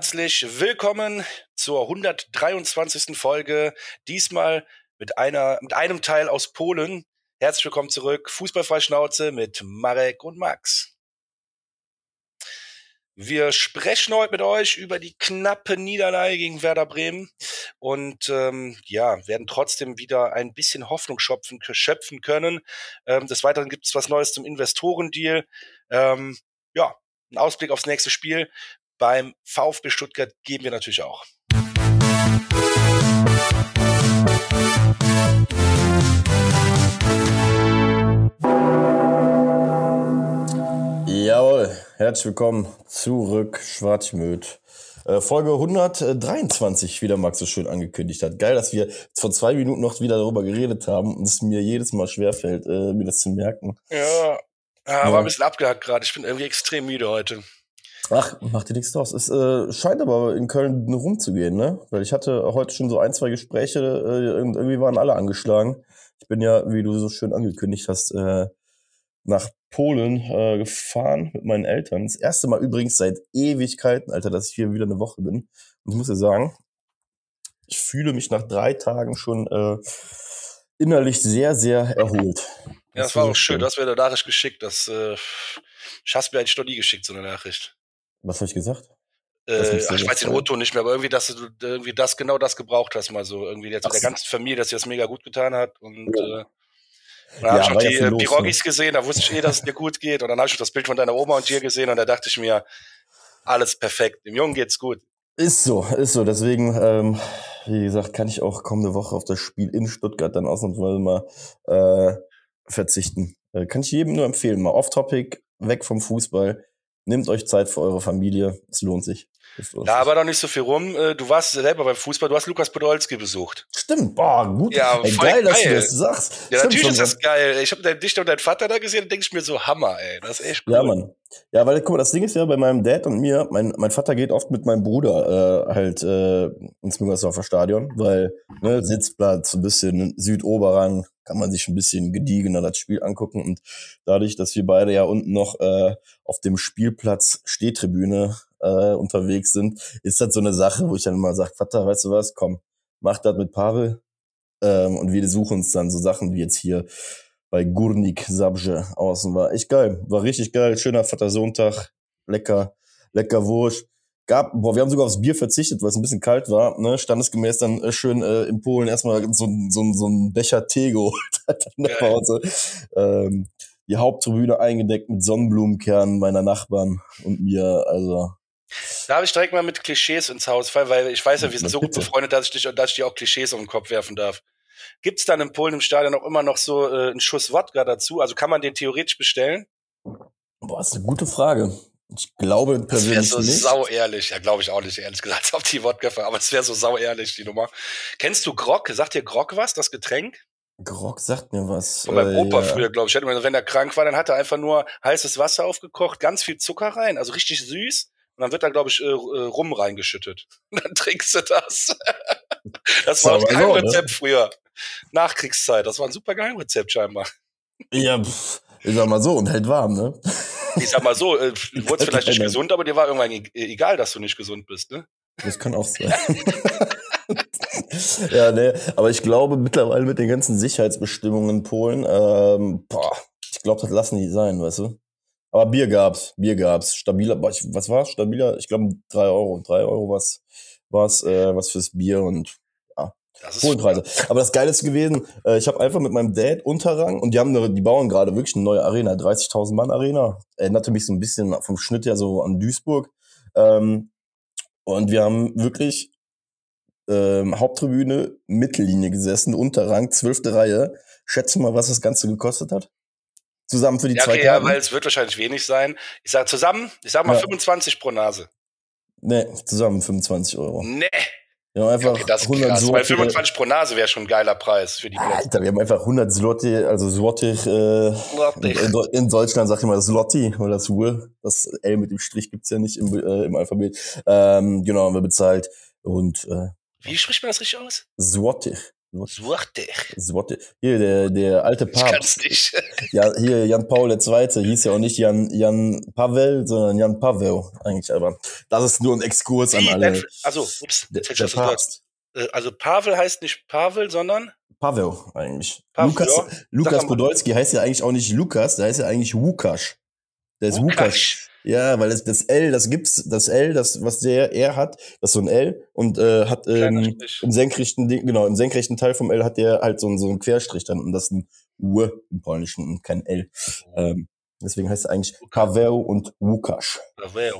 Herzlich willkommen zur 123. Folge. Diesmal mit einer, mit einem Teil aus Polen. Herzlich willkommen zurück. Fußballfreischnauze mit Marek und Max. Wir sprechen heute mit euch über die knappe Niederlage gegen Werder Bremen und ähm, ja, werden trotzdem wieder ein bisschen Hoffnung schöpfen, schöpfen können. Ähm, des Weiteren gibt es was Neues zum Investorendeal. Ähm, ja, ein Ausblick aufs nächste Spiel beim VfB Stuttgart geben wir natürlich auch. Jawohl, herzlich willkommen zurück, Schwarzmüt. Äh, Folge 123, wie der Max so schön angekündigt hat. Geil, dass wir vor zwei Minuten noch wieder darüber geredet haben und es mir jedes Mal schwerfällt, äh, mir das zu merken. Ja, ja, war ein bisschen abgehackt gerade. Ich bin irgendwie extrem müde heute. Ach, mach dir nichts draus. Es äh, scheint aber in Köln rumzugehen, ne? Weil ich hatte heute schon so ein, zwei Gespräche äh, und irgendwie waren alle angeschlagen. Ich bin ja, wie du so schön angekündigt hast, äh, nach Polen äh, gefahren mit meinen Eltern. Das erste Mal übrigens seit Ewigkeiten, Alter, dass ich hier wieder eine Woche bin. Und ich muss dir sagen, ich fühle mich nach drei Tagen schon äh, innerlich sehr, sehr erholt. Ja, das, das war auch schön. Du hast mir eine Nachricht geschickt. Das äh, ich hast mir eigentlich noch nie geschickt, so eine Nachricht. Was habe ich gesagt? Äh, ach, ich weiß den O-Ton nicht mehr, aber irgendwie, dass du irgendwie das genau das gebraucht hast, mal so irgendwie jetzt mit der ganzen Familie, dass dir das mega gut getan hat und ja. äh, dann ja, habe ich noch die ja Pirogis ne? gesehen, da wusste ich eh, dass es dir gut geht. Und dann habe ich das Bild von deiner Oma und dir gesehen und da dachte ich mir, alles perfekt. Dem Jungen geht's gut. Ist so, ist so. Deswegen, ähm, wie gesagt, kann ich auch kommende Woche auf das Spiel in Stuttgart dann ausnahmsweise mal äh, verzichten. Äh, kann ich jedem nur empfehlen. Mal off-topic, weg vom Fußball. Nehmt euch Zeit für eure Familie. Es lohnt sich. Ja, aber doch nicht so viel rum. Äh, du warst selber beim Fußball, du hast Lukas Podolski besucht. Stimmt, boah, gut. Ja, ey, geil, geil, dass du das sagst. Ja, Stimmt, natürlich ist das geil. Ich habe Dichter und deinen Vater da gesehen und denke ich mir so, Hammer, ey. Das ist echt cool. Ja, Mann. Ja, weil, guck mal, das Ding ist ja bei meinem Dad und mir, mein, mein Vater geht oft mit meinem Bruder äh, halt äh, ins Müngersdorfer Stadion, weil ne, Sitzplatz, ein bisschen Südoberrang, kann man sich ein bisschen gediegener das Spiel angucken. Und dadurch, dass wir beide ja unten noch äh, auf dem Spielplatz Stehtribüne äh, unterwegs sind, ist das so eine Sache, wo ich dann immer sage, Vater, weißt du was, komm, mach das mit Pavel. Ähm, und wir suchen uns dann so Sachen wie jetzt hier bei Gurnik Sabje außen. War echt geil. War richtig geil. Schöner Vater-Sohntag. Lecker, lecker Wurst. Gab, boah, wir haben sogar aufs Bier verzichtet, weil es ein bisschen kalt war. Ne? Standesgemäß dann äh, schön äh, in Polen erstmal so, so, so ein Becher Tee geholt in der Pause. Ähm, die Haupttribüne eingedeckt mit Sonnenblumenkernen meiner Nachbarn und mir. Also da habe ich direkt mal mit Klischees ins Haus fallen, weil ich weiß ja, wir sind so gut befreundet, dass ich, dich, dass ich dir auch Klischees um den Kopf werfen darf. Gibt es dann in Polen im Stadion auch immer noch so äh, einen Schuss Wodka dazu? Also kann man den theoretisch bestellen? Boah, das ist eine gute Frage. Ich glaube persönlich das so nicht. sau ehrlich. Ja, glaube ich auch nicht, ehrlich gesagt, auf die Wodka, aber es wäre so sau ehrlich, die Nummer. Kennst du Grog? Sagt dir Grog was, das Getränk? Grog sagt mir was. Von meinem äh, Opa ja. früher, glaube ich. Wenn er krank war, dann hat er einfach nur heißes Wasser aufgekocht, ganz viel Zucker rein, also richtig süß. Und dann wird da, glaube ich, äh, äh, Rum reingeschüttet. Und dann trinkst du das. das war ein Geheimrezept ne? früher. Nachkriegszeit. Das war ein super Geheimrezept scheinbar. Ja, pff, ich sag mal so, und hält warm, ne? Ich sag mal so, äh, du wurdest vielleicht nicht gesund, aber dir war irgendwann e-, egal, dass du nicht gesund bist, ne? Das kann auch sein. ja, ne, aber ich glaube mittlerweile mit den ganzen Sicherheitsbestimmungen in Polen, ähm, boah, ich glaube, das lassen die sein, weißt du? Aber Bier gab's, Bier gab's. Stabiler, was war's? Stabiler, ich glaube drei Euro. Drei Euro was, was, äh, was fürs Bier und ja, Polenpreise. Aber das Geile ist gewesen, äh, ich habe einfach mit meinem Dad Unterrang und die haben, eine, die bauen gerade wirklich eine neue Arena, 30.000 Mann Arena. Erinnerte mich so ein bisschen vom Schnitt her so an Duisburg. Ähm, und wir haben wirklich ähm, Haupttribüne, Mittellinie gesessen, Unterrang, zwölfte Reihe. Schätze mal, was das Ganze gekostet hat? Zusammen für die ja, okay, zwei Ja, weil es wird wahrscheinlich wenig sein. Ich sag zusammen, ich sag mal ja. 25 pro Nase. Nee, zusammen 25 Euro. Nee. Wir haben einfach okay, das 100 krass, Zloty. Weil 25 pro Nase wäre schon ein geiler Preis für die Plätze. Alter, wir haben einfach 100 Zloty, also Zloty, äh, in, in, Deutschland sagt man Zloty oder das Uhr. Das L mit dem Strich gibt's ja nicht im, äh, im Alphabet. Ähm, genau, haben wir bezahlt. Und äh, Wie spricht man das richtig aus? Zloty. Zwartek. Zwartek. Hier, der, der alte Ich kann's Papst. nicht. Ja, hier, Jan Paul II. hieß ja auch nicht Jan, Jan Pavel, sondern Jan Pavel eigentlich, aber das ist nur ein Exkurs an alle. Also, ups, Der, der. Papst. Äh, Also Pavel heißt nicht Pavel, sondern Pavel eigentlich. Pavel, Lukas, ja. Lukas. Podolski heißt ja eigentlich auch nicht Lukas, der heißt ja eigentlich Wukasch. Der ist Wukasch. Ja, weil das, das L, das gibt's, das L, das, was der, er hat, das ist so ein L und äh, hat ähm, im senkrechten, Ding- genau, im senkrechten Teil vom L hat der halt so, einen- so einen Querstrich dann und das ist ein U im Polnischen und kein L. Ähm, deswegen heißt er eigentlich Paweł und Łukasz. Pavel.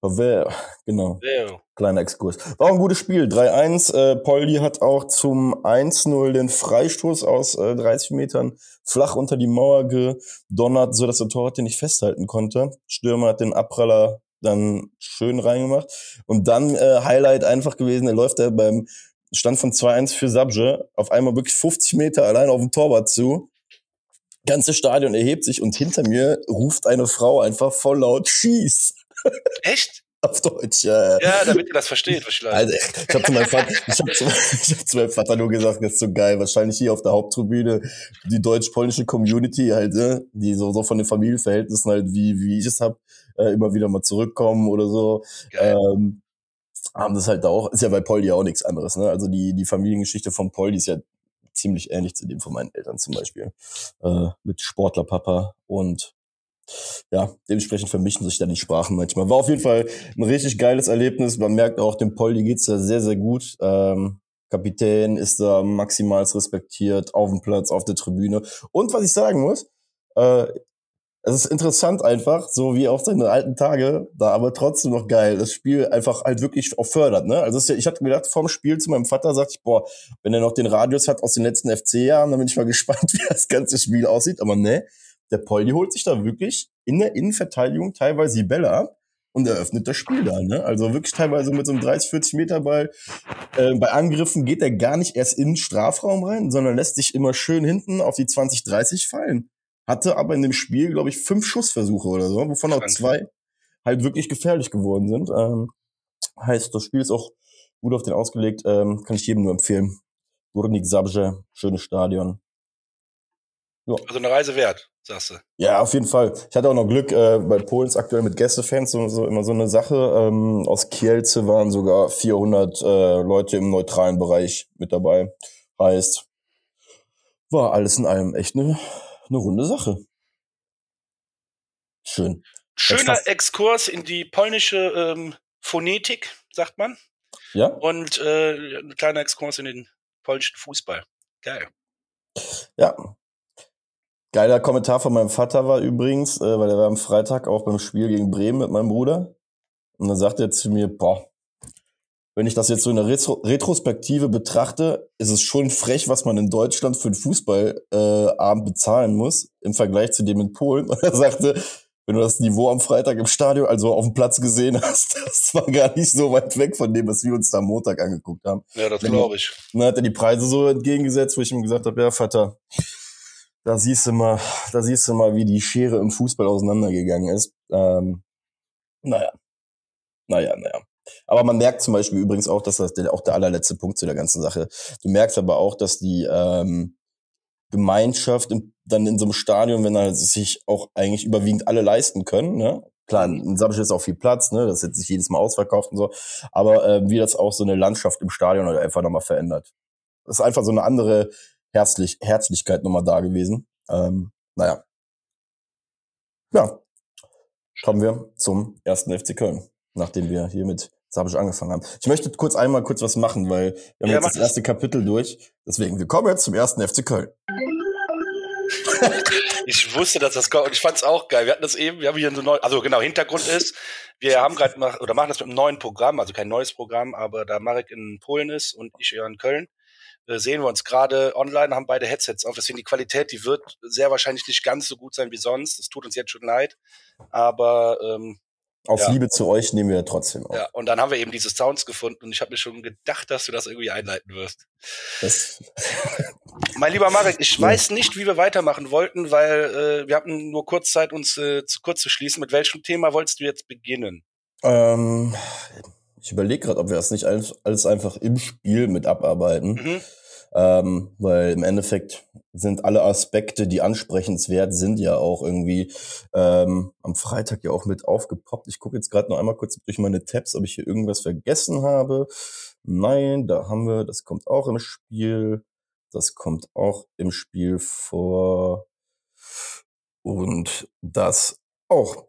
Paweł, genau. Pavel. Kleiner Exkurs. War auch ein gutes Spiel. 3-1. Äh, Poldi hat auch zum 1-0 den Freistoß aus äh, 30 Metern flach unter die Mauer gedonnert, so dass der Torwart den nicht festhalten konnte. Stürmer hat den Abpraller dann schön reingemacht. Und dann äh, Highlight einfach gewesen, er läuft da beim Stand von 2-1 für Sabje auf einmal wirklich 50 Meter allein auf den Torwart zu. Ganze Stadion erhebt sich und hinter mir ruft eine Frau einfach voll laut Schieß Echt? Auf Deutsch. Ja, ja. Damit ihr das versteht, vielleicht. Also, ich habe zu meinem Vater, ich hab zu, ich hab zu meinem Vater nur gesagt, das ist so geil. Wahrscheinlich hier auf der Haupttribüne die deutsch-polnische Community halt, ne, die so, so von den Familienverhältnissen halt, wie, wie ich es hab, äh, immer wieder mal zurückkommen oder so. Geil. Ähm, haben das halt da auch, ist ja bei Poldi auch nichts anderes, ne? Also die, die Familiengeschichte von Poldi ist ja ziemlich ähnlich zu dem von meinen Eltern zum Beispiel. Äh, mit Sportlerpapa und ja, dementsprechend vermischen sich da die Sprachen manchmal. War auf jeden Fall ein richtig geiles Erlebnis. Man merkt auch, dem Poldi geht's da sehr, sehr gut. Ähm, Kapitän ist da maximal respektiert, auf dem Platz, auf der Tribüne. Und was ich sagen muss, äh, es ist interessant einfach, so wie auch seine alten Tage, da aber trotzdem noch geil, das Spiel einfach halt wirklich auch fördert, ne? Also ich hatte gedacht, vorm Spiel zu meinem Vater sagte ich, boah, wenn er noch den Radius hat aus den letzten FC-Jahren, dann bin ich mal gespannt, wie das ganze Spiel aussieht. Aber ne, der Poldi holt sich da wirklich in der Innenverteidigung teilweise die Bälle ab und eröffnet das Spiel da, ne? Also wirklich teilweise mit so einem 30, 40 Meter Ball. Äh, bei Angriffen geht er gar nicht erst in den Strafraum rein, sondern lässt sich immer schön hinten auf die 20, 30 fallen. Hatte aber in dem Spiel, glaube ich, fünf Schussversuche oder so, wovon auch zwei halt wirklich gefährlich geworden sind. Ähm, heißt, das Spiel ist auch gut auf den ausgelegt, ähm, kann ich jedem nur empfehlen. Górnik Zabrze, schönes Stadion. Also eine Reise wert, sagst du. Ja, auf jeden Fall. Ich hatte auch noch Glück, äh, bei Polen ist aktuell mit Gästefans so, so immer so eine Sache. Ähm, aus Kielce waren sogar 400 äh, Leute im neutralen Bereich mit dabei. Heißt, war alles in allem echt eine, eine runde Sache. Schön. Schöner Exkurs in die polnische ähm, Phonetik, sagt man. Ja? Und äh, ein kleiner Exkurs in den polnischen Fußball. Geil. Ja. Geiler Kommentar von meinem Vater war übrigens, äh, weil er war am Freitag auch beim Spiel gegen Bremen mit meinem Bruder. Und dann sagt er zu mir, boah, wenn ich das jetzt so in der Retro Retrospektive betrachte, ist es schon frech, was man in Deutschland für einen Fußballabend äh, bezahlen muss, im Vergleich zu dem in Polen. Und er sagte, wenn du das Niveau am Freitag im Stadion, also auf dem Platz gesehen hast, das war gar nicht so weit weg von dem, was wir uns da am Montag angeguckt haben. Ja, das glaube ich. Und dann hat er die Preise so entgegengesetzt, wo ich ihm gesagt habe, ja, Vater, da siehst du mal, da siehst du mal, wie die Schere im Fußball auseinandergegangen ist. Ähm, naja. Naja, naja. Aber man merkt zum Beispiel übrigens auch, dass das der, auch der allerletzte Punkt zu der ganzen Sache. Du merkst aber auch, dass die ähm, Gemeinschaft im, dann in so einem Stadion, wenn da sich auch eigentlich überwiegend alle leisten können, ne? Klar, in Samstag ist auch viel Platz, ne? Das jetzt nicht jedes Mal ausverkauft und so. Aber äh, wie das auch so eine Landschaft im Stadion halt einfach nochmal verändert. Das ist einfach so eine andere Herzlich Herzlichkeit nochmal da gewesen. Ähm, naja. Ja. Kommen wir zum ersten FC Köln, nachdem wir hier mit Sabisch angefangen haben. Ich möchte kurz einmal kurz was machen, weil wir haben Ja, jetzt das erste Kapitel durch. Deswegen, wir kommen jetzt zum ersten FC Köln. Ich wusste, dass das kommt und ich fand's auch geil. Wir hatten das eben, wir haben hier so neu, also genau, Hintergrund ist, wir haben gerade oder machen das mit einem neuen Programm, also kein neues Programm, aber da Marek in Polen ist und ich eher in Köln, sehen wir uns gerade online, haben beide Headsets auf. Deswegen die Qualität, die wird sehr wahrscheinlich nicht ganz so gut sein wie sonst. Das tut uns jetzt schon leid. Aber ähm, Aus Ja. Liebe zu euch nehmen wir trotzdem auf. ja, und dann haben wir eben diese Sounds gefunden und ich habe mir schon gedacht, dass du das irgendwie einleiten wirst. Mein lieber Marek, ich Ja. weiß nicht, wie wir weitermachen wollten, weil äh, wir hatten nur kurz Zeit, uns äh, zu kurz zu schließen. Mit welchem Thema wolltest du jetzt beginnen? ähm, ich überlege gerade, ob wir das nicht alles, alles einfach im Spiel mit abarbeiten. Mhm. Ähm, weil im Endeffekt sind alle Aspekte, die ansprechenswert sind, ja auch irgendwie ähm, am Freitag ja auch mit aufgepoppt. Ich gucke jetzt gerade noch einmal kurz durch meine Tabs, ob ich hier irgendwas vergessen habe. Nein, da haben wir, das kommt auch im Spiel. Das kommt auch im Spiel vor. Und das auch.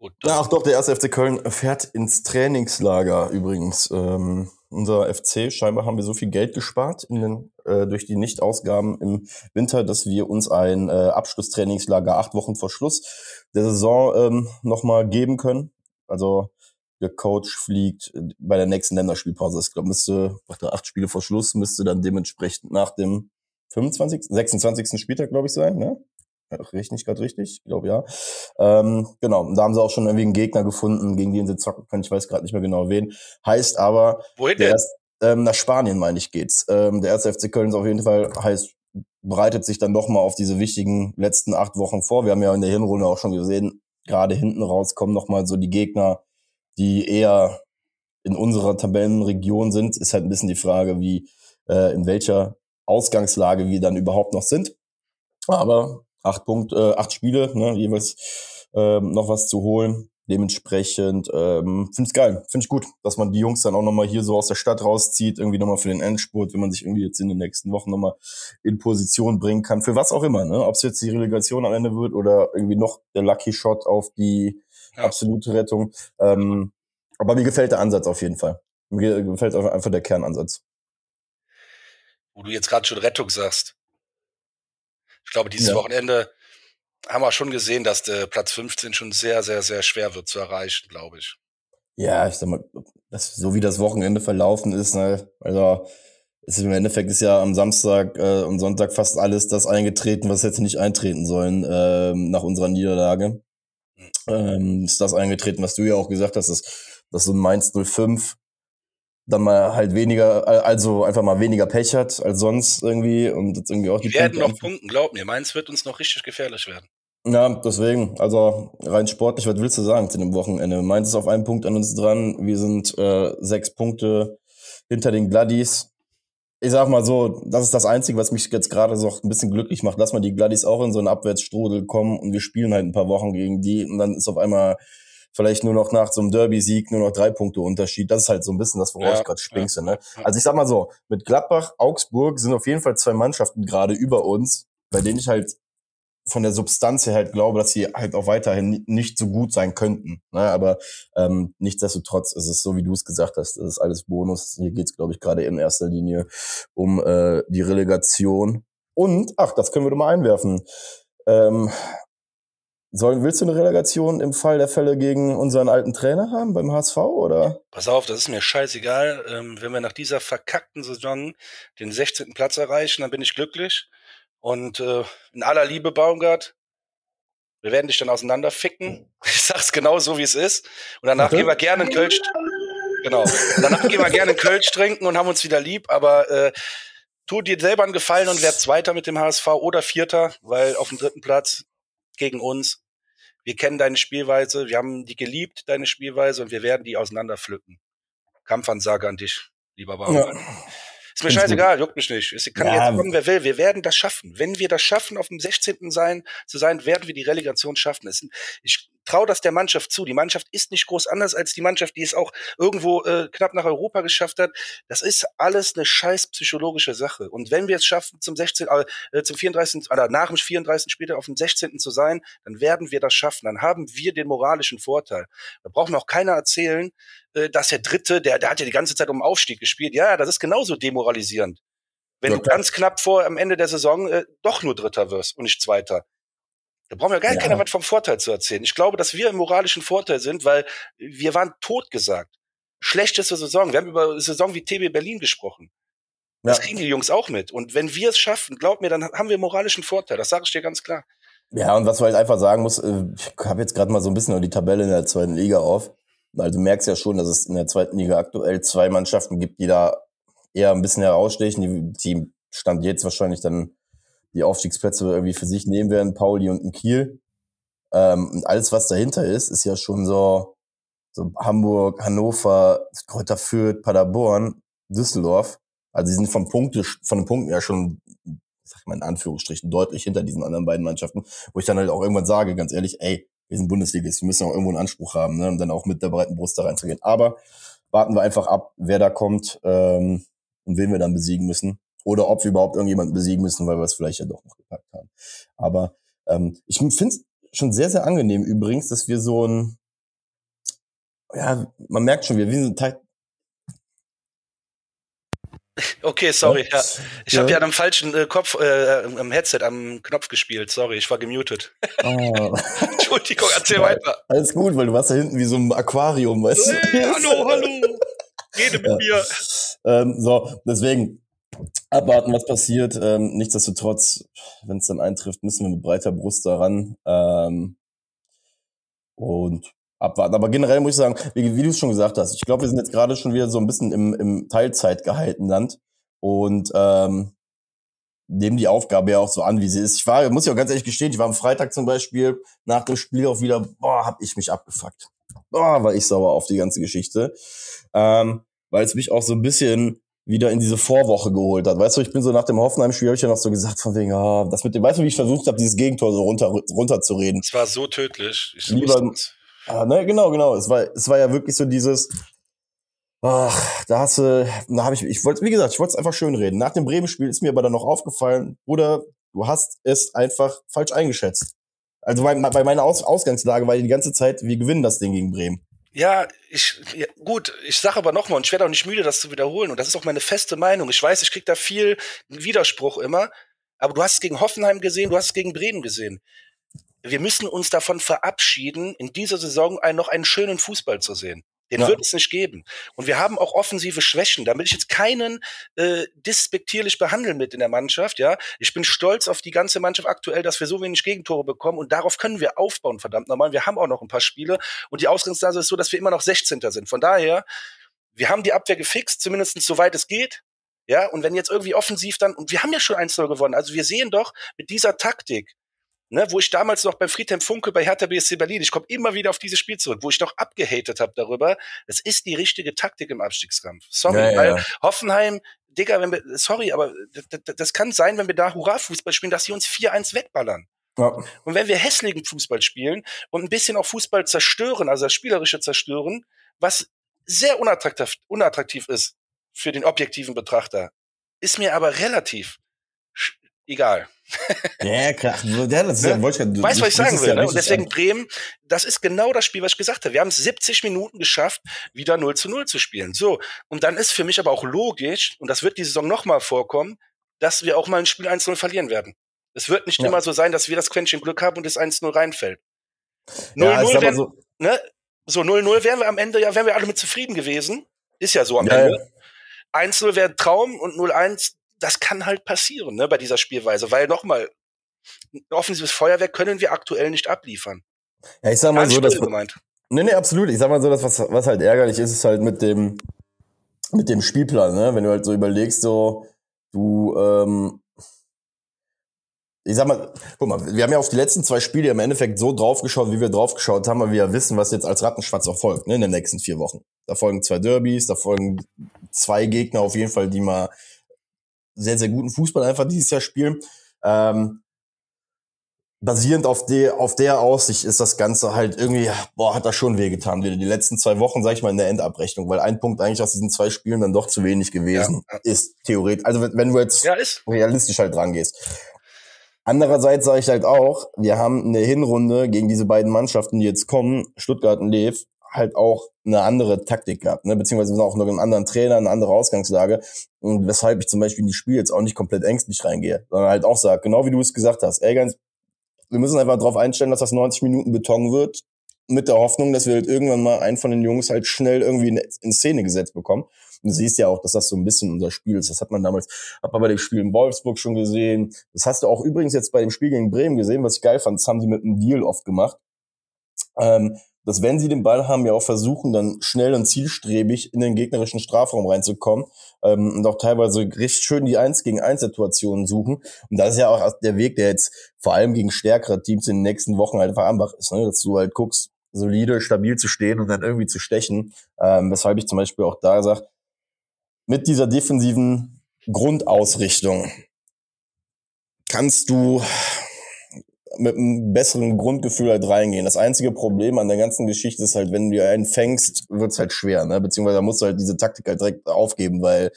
Ja, ach doch, der erste FC Köln fährt ins Trainingslager übrigens. Ähm, unser FC, scheinbar haben wir so viel Geld gespart in den, äh, durch die Nichtausgaben im Winter, dass wir uns ein äh, Abschlusstrainingslager acht Wochen vor Schluss der Saison ähm, nochmal geben können. Also der Coach fliegt bei der nächsten Länderspielpause. Ich glaube, müsste, warte, acht Spiele vor Schluss, müsste dann dementsprechend nach dem 25., 26. Spieltag, glaube ich, sein, ne? Richtig, nicht gerade richtig? Ich glaube ja. Ähm, genau, da haben sie auch schon irgendwie einen Gegner gefunden, gegen den sie zocken können. Ich weiß gerade nicht mehr genau wen. Heißt aber, Wohin denn? erst, ähm, nach Spanien, meine ich, geht's. Ähm, der erste FC Köln ist auf jeden Fall, heißt, bereitet sich dann nochmal auf diese wichtigen letzten acht Wochen vor. Wir haben ja in der Hinrunde auch schon gesehen, gerade hinten raus kommen nochmal so die Gegner, die eher in unserer Tabellenregion sind. Ist halt ein bisschen die Frage, wie, äh, in welcher Ausgangslage wir dann überhaupt noch sind. Aber acht Punkte, äh, acht Spiele, ne, jeweils ähm, noch was zu holen. Dementsprechend ähm, finde ich geil, finde ich gut, dass man die Jungs dann auch nochmal hier so aus der Stadt rauszieht, irgendwie nochmal für den Endspurt, wenn man sich irgendwie jetzt in den nächsten Wochen nochmal in Position bringen kann, für was auch immer, ne? Ob es jetzt die Relegation am Ende wird oder irgendwie noch der Lucky Shot auf die Ja. absolute Rettung. Ähm, aber mir gefällt der Ansatz auf jeden Fall. Mir gefällt einfach der Kernansatz. Wo du jetzt gerade schon Rettung sagst. Ich glaube, dieses Ja. Wochenende haben wir schon gesehen, dass der Platz 15 schon sehr, sehr, sehr schwer wird zu erreichen, glaube ich. Ja, ich sag mal, das, so wie das Wochenende verlaufen ist, ne, also ist im Endeffekt ist ja am Samstag äh, und Sonntag fast alles das eingetreten, was hätte nicht eintreten sollen ähm, nach unserer Niederlage. Ähm, ist das eingetreten, was du ja auch gesagt hast, dass, dass so ein Mainz 05 dann mal halt weniger, also einfach mal weniger Pech hat als sonst irgendwie und jetzt irgendwie auch die Die werden Punkte noch punkten, glaub mir. Mainz wird uns noch richtig gefährlich werden. Ja, deswegen, also rein sportlich, was willst du sagen zu dem Wochenende? Mainz ist auf einen Punkt an uns dran, wir sind äh, sechs Punkte hinter den Gladdies. Ich sag mal so, das ist das Einzige, was mich jetzt gerade so ein bisschen glücklich macht. Lass mal die Gladdies auch in so einen Abwärtsstrudel kommen und wir spielen halt ein paar Wochen gegen die und dann ist auf einmal vielleicht nur noch nach so einem Derby-Sieg nur noch drei Punkte Unterschied. Das ist halt so ein bisschen das, worauf Ja, ich gerade springste. Ne? Also ich sag mal so, mit Gladbach, Augsburg sind auf jeden Fall zwei Mannschaften gerade über uns, bei denen ich halt von der Substanz her halt glaube, dass sie halt auch weiterhin ni- nicht so gut sein könnten. Ne? Aber ähm, nichtsdestotrotz ist es so, wie du es gesagt hast, das ist alles Bonus. Hier geht's, glaube ich, gerade in erster Linie um äh, die Relegation. Und, ach, das können wir doch mal einwerfen. Ähm, sollen, willst du eine Relegation im Fall der Fälle gegen unseren alten Trainer haben beim HSV oder? Pass auf, das ist mir scheißegal. Ähm, wenn wir nach dieser verkackten Saison den 16. Platz erreichen, dann bin ich glücklich. Und äh, in aller Liebe, Baumgart, wir werden dich dann auseinanderficken. Ich sag's genau so, wie es ist. Und danach Okay. gehen wir gerne in Kölsch. Genau. Und danach gehen wir gerne in Kölsch trinken und haben uns wieder lieb. Aber äh, tu dir selber einen Gefallen und werd Zweiter mit dem HSV oder Vierter, weil auf dem dritten Platz gegen uns. Wir kennen deine Spielweise, wir haben die geliebt, deine Spielweise, und wir werden die auseinanderpflücken. Kampfansage an dich, lieber Baumgart. Ist mir scheißegal, juckt mich nicht. Es kann Ja. jetzt kommen, wer will. Wir werden das schaffen. Wenn wir das schaffen, auf dem 16. sein, zu sein, werden wir die Relegation schaffen. Es, ich traue das der Mannschaft zu. Die Mannschaft ist nicht groß anders als die Mannschaft, die es auch irgendwo äh, knapp nach Europa geschafft hat. Das ist alles eine scheiß psychologische Sache. Und wenn wir es schaffen, zum 16. Äh, zum 34. oder nach dem 34. Spieltag auf dem 16. zu sein, dann werden wir das schaffen. Dann haben wir den moralischen Vorteil. Da braucht mir auch keiner erzählen, äh, dass der Dritte, der, der hat ja die ganze Zeit um den Aufstieg gespielt. Ja, das ist genauso demoralisierend. Wenn Ja, du ganz knapp vor am Ende der Saison äh, doch nur Dritter wirst und nicht Zweiter. Da brauchen wir gar Ja. keiner was vom Vorteil zu erzählen. Ich glaube, dass wir im moralischen Vorteil sind, weil wir waren totgesagt. Schlechteste Saison. Wir haben über Saison wie TB Berlin gesprochen. Das Ja. kriegen die Jungs auch mit. Und wenn wir es schaffen, glaub mir, dann haben wir moralischen Vorteil. Das sage ich dir ganz klar. Ja, und was man halt einfach sagen muss, äh, ich habe jetzt gerade mal so ein bisschen die Tabelle in der zweiten Liga auf. Also du merkst ja schon, dass es in der zweiten Liga aktuell zwei Mannschaften gibt, die da eher ein bisschen herausstechen, die, die Stand jetzt wahrscheinlich dann die Aufstiegsplätze irgendwie für sich nehmen werden, Pauli und ein Kiel. Ähm, und alles, was dahinter ist, ist ja schon so, so Hamburg, Hannover, Kräuter Fürth, Paderborn, Düsseldorf. Also sie sind vom Punkte, von den Punkten ja schon, sag ich mal in Anführungsstrichen, deutlich hinter diesen anderen beiden Mannschaften, wo ich dann halt auch irgendwann sage, ganz ehrlich, ey, wir sind Bundesligist, wir müssen auch irgendwo einen Anspruch haben, ne, um dann auch mit der breiten Brust da reinzugehen. Aber warten wir einfach ab, wer da kommt ähm, und wen wir dann besiegen müssen. Oder ob wir überhaupt irgendjemanden besiegen müssen, weil wir es vielleicht ja doch noch gepackt haben. Aber ähm, ich finde es schon sehr, sehr angenehm übrigens, dass wir so ein, ja, man merkt schon, wir, sind Teil, Okay, sorry. Ja. Ich ja. habe ja am falschen äh, Kopf, äh, am Headset, am Knopf gespielt. Sorry, ich war gemutet. Oh. Entschuldigung, erzähl ja, weiter. Alles gut, weil du warst da hinten wie so ein Aquarium, weißt hey, du? Hallo, hallo. Rede mit mir. Ähm, so, deswegen abwarten, was passiert. Ähm, nichtsdestotrotz, wenn es dann eintrifft, müssen wir mit breiter Brust daran. Ähm, und abwarten. Aber generell muss ich sagen, wie, wie du es schon gesagt hast, ich glaube, wir sind jetzt gerade schon wieder so ein bisschen im, im Teilzeit gehalten Land und ähm, nehmen die Aufgabe ja auch so an, wie sie ist. Ich war, muss ich auch ganz ehrlich gestehen, ich war am Freitag zum Beispiel nach dem Spiel auch wieder, boah, hab ich mich abgefuckt. Boah, war ich sauer auf die ganze Geschichte. Ähm, weil es mich auch so ein bisschen wieder in diese Vorwoche geholt hat. Weißt du, ich bin so nach dem Hoffenheim-Spiel, habe ich ja noch so gesagt, von wegen, ah, das mit dem, weißt du, wie ich versucht habe, dieses Gegentor so runter, runterzureden. Es war so tödlich. Ich Lieber, Ah, ne, genau, genau. Es war, es war ja wirklich so dieses, ach, da hast du, da habe ich, ich wollte, wie gesagt, ich wollte es einfach schön reden. Nach dem Bremen-Spiel ist mir aber dann noch aufgefallen, Bruder, du hast es einfach falsch eingeschätzt. Also bei, bei meiner Aus Ausgangslage war die ganze Zeit, wir gewinnen das Ding gegen Bremen. Ja, ich ja, gut, ich sage aber nochmal, und ich werde auch nicht müde, das zu wiederholen. Und das ist auch meine feste Meinung. Ich weiß, ich krieg da viel Widerspruch immer, aber du hast es gegen Hoffenheim gesehen, du hast es gegen Bremen gesehen wir müssen uns davon verabschieden, in dieser Saison einen, noch einen schönen Fußball zu sehen. Den ja. wird es nicht geben. Und wir haben auch offensive Schwächen. Da will ich jetzt keinen äh, dispektierlich behandeln mit in der Mannschaft. Ja, ich bin stolz auf die ganze Mannschaft aktuell, dass wir so wenig Gegentore bekommen und darauf können wir aufbauen. Verdammt nochmal. Wir haben auch noch ein paar Spiele und die Ausgangslage ist so, dass wir immer noch 16. sind. Von daher, wir haben die Abwehr gefixt, zumindest soweit es geht. Ja, und wenn jetzt irgendwie offensiv dann, und wir haben ja schon 1-0 gewonnen. Also wir sehen doch mit dieser Taktik, ne, wo ich damals noch bei Friedhelm Funke bei Hertha BSC Berlin, ich komme immer wieder auf dieses Spiel zurück, wo ich noch abgehatet habe darüber, es ist die richtige Taktik im Abstiegskampf. Sorry, ja, ja, weil Hoffenheim, Digga, wenn wir, sorry, aber das kann sein, wenn wir da Hurra-Fußball spielen, dass sie uns 4-1 wegballern. Ja. Und wenn wir hässlichen Fußball spielen und ein bisschen auch Fußball zerstören, also das spielerische zerstören, was sehr unattraktiv, unattraktiv ist für den objektiven Betrachter, ist mir aber relativ egal. Ja, klar. Ja, das ist ja, ne? wollte ich, weißt du, was ich sagen will? Ja ne? Und deswegen Bremen, das ist genau das Spiel, was ich gesagt habe. Wir haben 70 Minuten geschafft, wieder 0 zu 0 zu spielen. So. Und dann ist für mich aber auch logisch, und das wird die Saison nochmal vorkommen, dass wir auch mal ein Spiel 1-0 verlieren werden. Es wird nicht ja. immer so sein, dass wir das Quäntchen Glück haben und das 1-0 reinfällt. 0-0 ja, so, ne? So 0-0 wären wir am Ende, ja, wären wir alle mit zufrieden gewesen. Ist ja so am Ende. 1-0 wäre ein Traum und 0-1 das kann halt passieren, ne, bei dieser Spielweise, weil nochmal, ein offensives Feuerwerk können wir aktuell nicht abliefern. Ja, ich sag mal so, dass, gemeint. Nee, nee, absolut. Ich sag mal so, dass was, was halt ärgerlich ist, ist halt mit dem, mit dem Spielplan, ne, wenn du halt so überlegst, so, du, ähm, ich sag mal, guck mal, wir haben ja auf die letzten zwei Spiele im Endeffekt so draufgeschaut, wie wir draufgeschaut haben, weil wir ja wissen, was jetzt als Rattenschwanz auch folgt, ne, in den nächsten vier Wochen. Da folgen zwei Derbys, da folgen zwei Gegner auf jeden Fall, die mal sehr, sehr guten Fußball einfach dieses Jahr spielen. Ähm, basierend auf der, auf der Aussicht ist das Ganze halt irgendwie, boah, hat das schon wehgetan. Die, die letzten zwei Wochen, sag ich mal, in der Endabrechnung, weil ein Punkt eigentlich aus diesen zwei Spielen dann doch zu wenig gewesen ja, ist, theoretisch. Also wenn du jetzt ja, realistisch halt dran gehst. Andererseits sage ich halt auch, wir haben eine Hinrunde gegen diese beiden Mannschaften, die jetzt kommen, Stuttgart und Lev, halt auch eine andere Taktik gehabt, ne? beziehungsweise wir sind auch noch einen anderen Trainer, eine andere Ausgangslage und weshalb ich zum Beispiel in die Spiele jetzt auch nicht komplett ängstlich reingehe, sondern halt auch sage, genau wie du es gesagt hast, ey, ganz, wir müssen einfach darauf einstellen, dass das 90 Minuten Beton wird, mit der Hoffnung, dass wir halt irgendwann mal einen von den Jungs halt schnell irgendwie in, in Szene gesetzt bekommen. Du siehst ja auch, dass das so ein bisschen unser Spiel ist. Das hat man damals, hat man bei dem Spiel in Wolfsburg schon gesehen. Das hast du auch übrigens jetzt bei dem Spiel gegen Bremen gesehen, was ich geil fand. Das haben sie mit einem Deal oft gemacht. Ähm, dass wenn sie den Ball haben, ja auch versuchen, dann schnell und zielstrebig in den gegnerischen Strafraum reinzukommen ähm, und auch teilweise richtig schön die Eins gegen Eins Situationen suchen. Und das ist ja auch der Weg, der jetzt vor allem gegen stärkere Teams in den nächsten Wochen halt vereinbart ist, ne? dass du halt guckst, solide, stabil zu stehen und dann irgendwie zu stechen. Ähm, weshalb ich zum Beispiel auch da sage, mit dieser defensiven Grundausrichtung kannst du mit einem besseren Grundgefühl halt reingehen. Das einzige Problem an der ganzen Geschichte ist halt, wenn du einen fängst, wird's halt schwer, ne? Beziehungsweise musst du halt diese Taktik halt direkt aufgeben, weil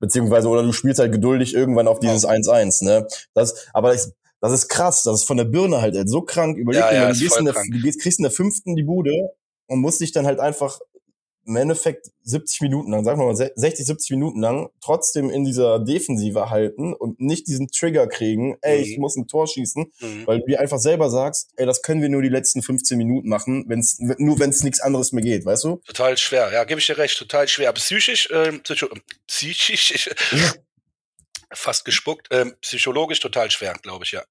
beziehungsweise oder du spielst halt geduldig irgendwann auf dieses 1-1, ne? Das, aber das, das ist krass, das ist von der Birne halt, halt so krank. Überleg Ja, dir, ja, du, gehst in der, du kriegst in der fünften die Bude und musst dich dann halt einfach im Endeffekt 70 Minuten lang, sagen wir mal se- 60, 70 Minuten lang, trotzdem in dieser Defensive halten und nicht diesen Trigger kriegen, ey, ich Mhm. muss ein Tor schießen, Mhm. weil du dir einfach selber sagst, ey, das können wir nur die letzten 15 Minuten machen, wenn's, nur wenn es nichts anderes mehr geht, weißt du? Total schwer, ja, gebe ich dir recht, total schwer. Aber psychisch, ähm, psychisch, fast gespuckt, ähm, psychologisch total schwer, glaube ich, ja.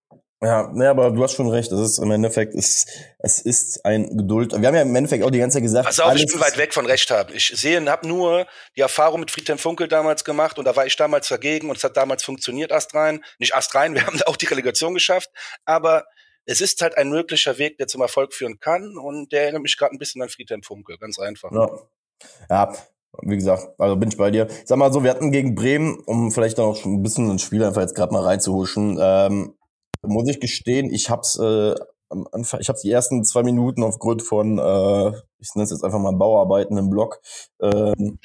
Ja, ne, aber du hast schon recht. Es ist im Endeffekt, es, es ist ein Geduld. Wir haben ja im Endeffekt auch die ganze Zeit gesagt, Pass auf, ich bin weit weg von Recht haben. Ich sehe und habe nur die Erfahrung mit Friedhelm Funkel damals gemacht und da war ich damals dagegen und es hat damals funktioniert, Astrein. Nicht Astrein, wir haben auch die Relegation geschafft, aber es ist halt ein möglicher Weg, der zum Erfolg führen kann und der erinnert mich gerade ein bisschen an Friedhelm Funkel, ganz einfach. Ja. ja, wie gesagt, also bin ich bei dir. Sag mal so, wir hatten gegen Bremen, um vielleicht auch schon ein bisschen ins Spiel einfach jetzt gerade mal reinzuhuschen, ähm, muss ich gestehen, ich hab's äh, am Anfang, ich hab's die ersten zwei Minuten aufgrund von, äh, ich nenne es jetzt einfach mal Bauarbeiten im Block, ähm,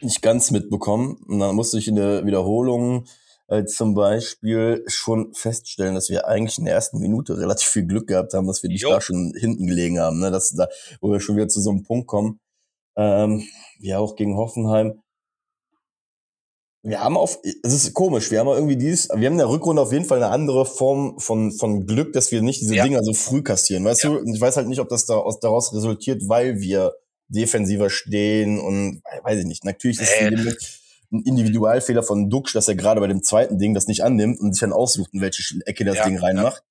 nicht ganz mitbekommen. Und dann musste ich in der Wiederholung äh, zum Beispiel schon feststellen, dass wir eigentlich in der ersten Minute relativ viel Glück gehabt haben, dass wir nicht Jo. da schon hinten gelegen haben, ne? dass da, wo wir schon wieder zu so einem Punkt kommen, ähm, ja auch gegen Hoffenheim. Wir haben auf, es ist komisch, wir haben irgendwie dieses, wir haben in der Rückrunde auf jeden Fall eine andere Form von, von Glück, dass wir nicht diese Ja. Dinger so früh kassieren, weißt Ja. du? Ich weiß halt nicht, ob das da aus, daraus resultiert, weil wir defensiver stehen und, weiß ich nicht, natürlich ist Nee. es ein Individualfehler von Duxch, dass er gerade bei dem zweiten Ding das nicht annimmt und sich dann aussucht, in welche Ecke das Ja, Ding reinmacht.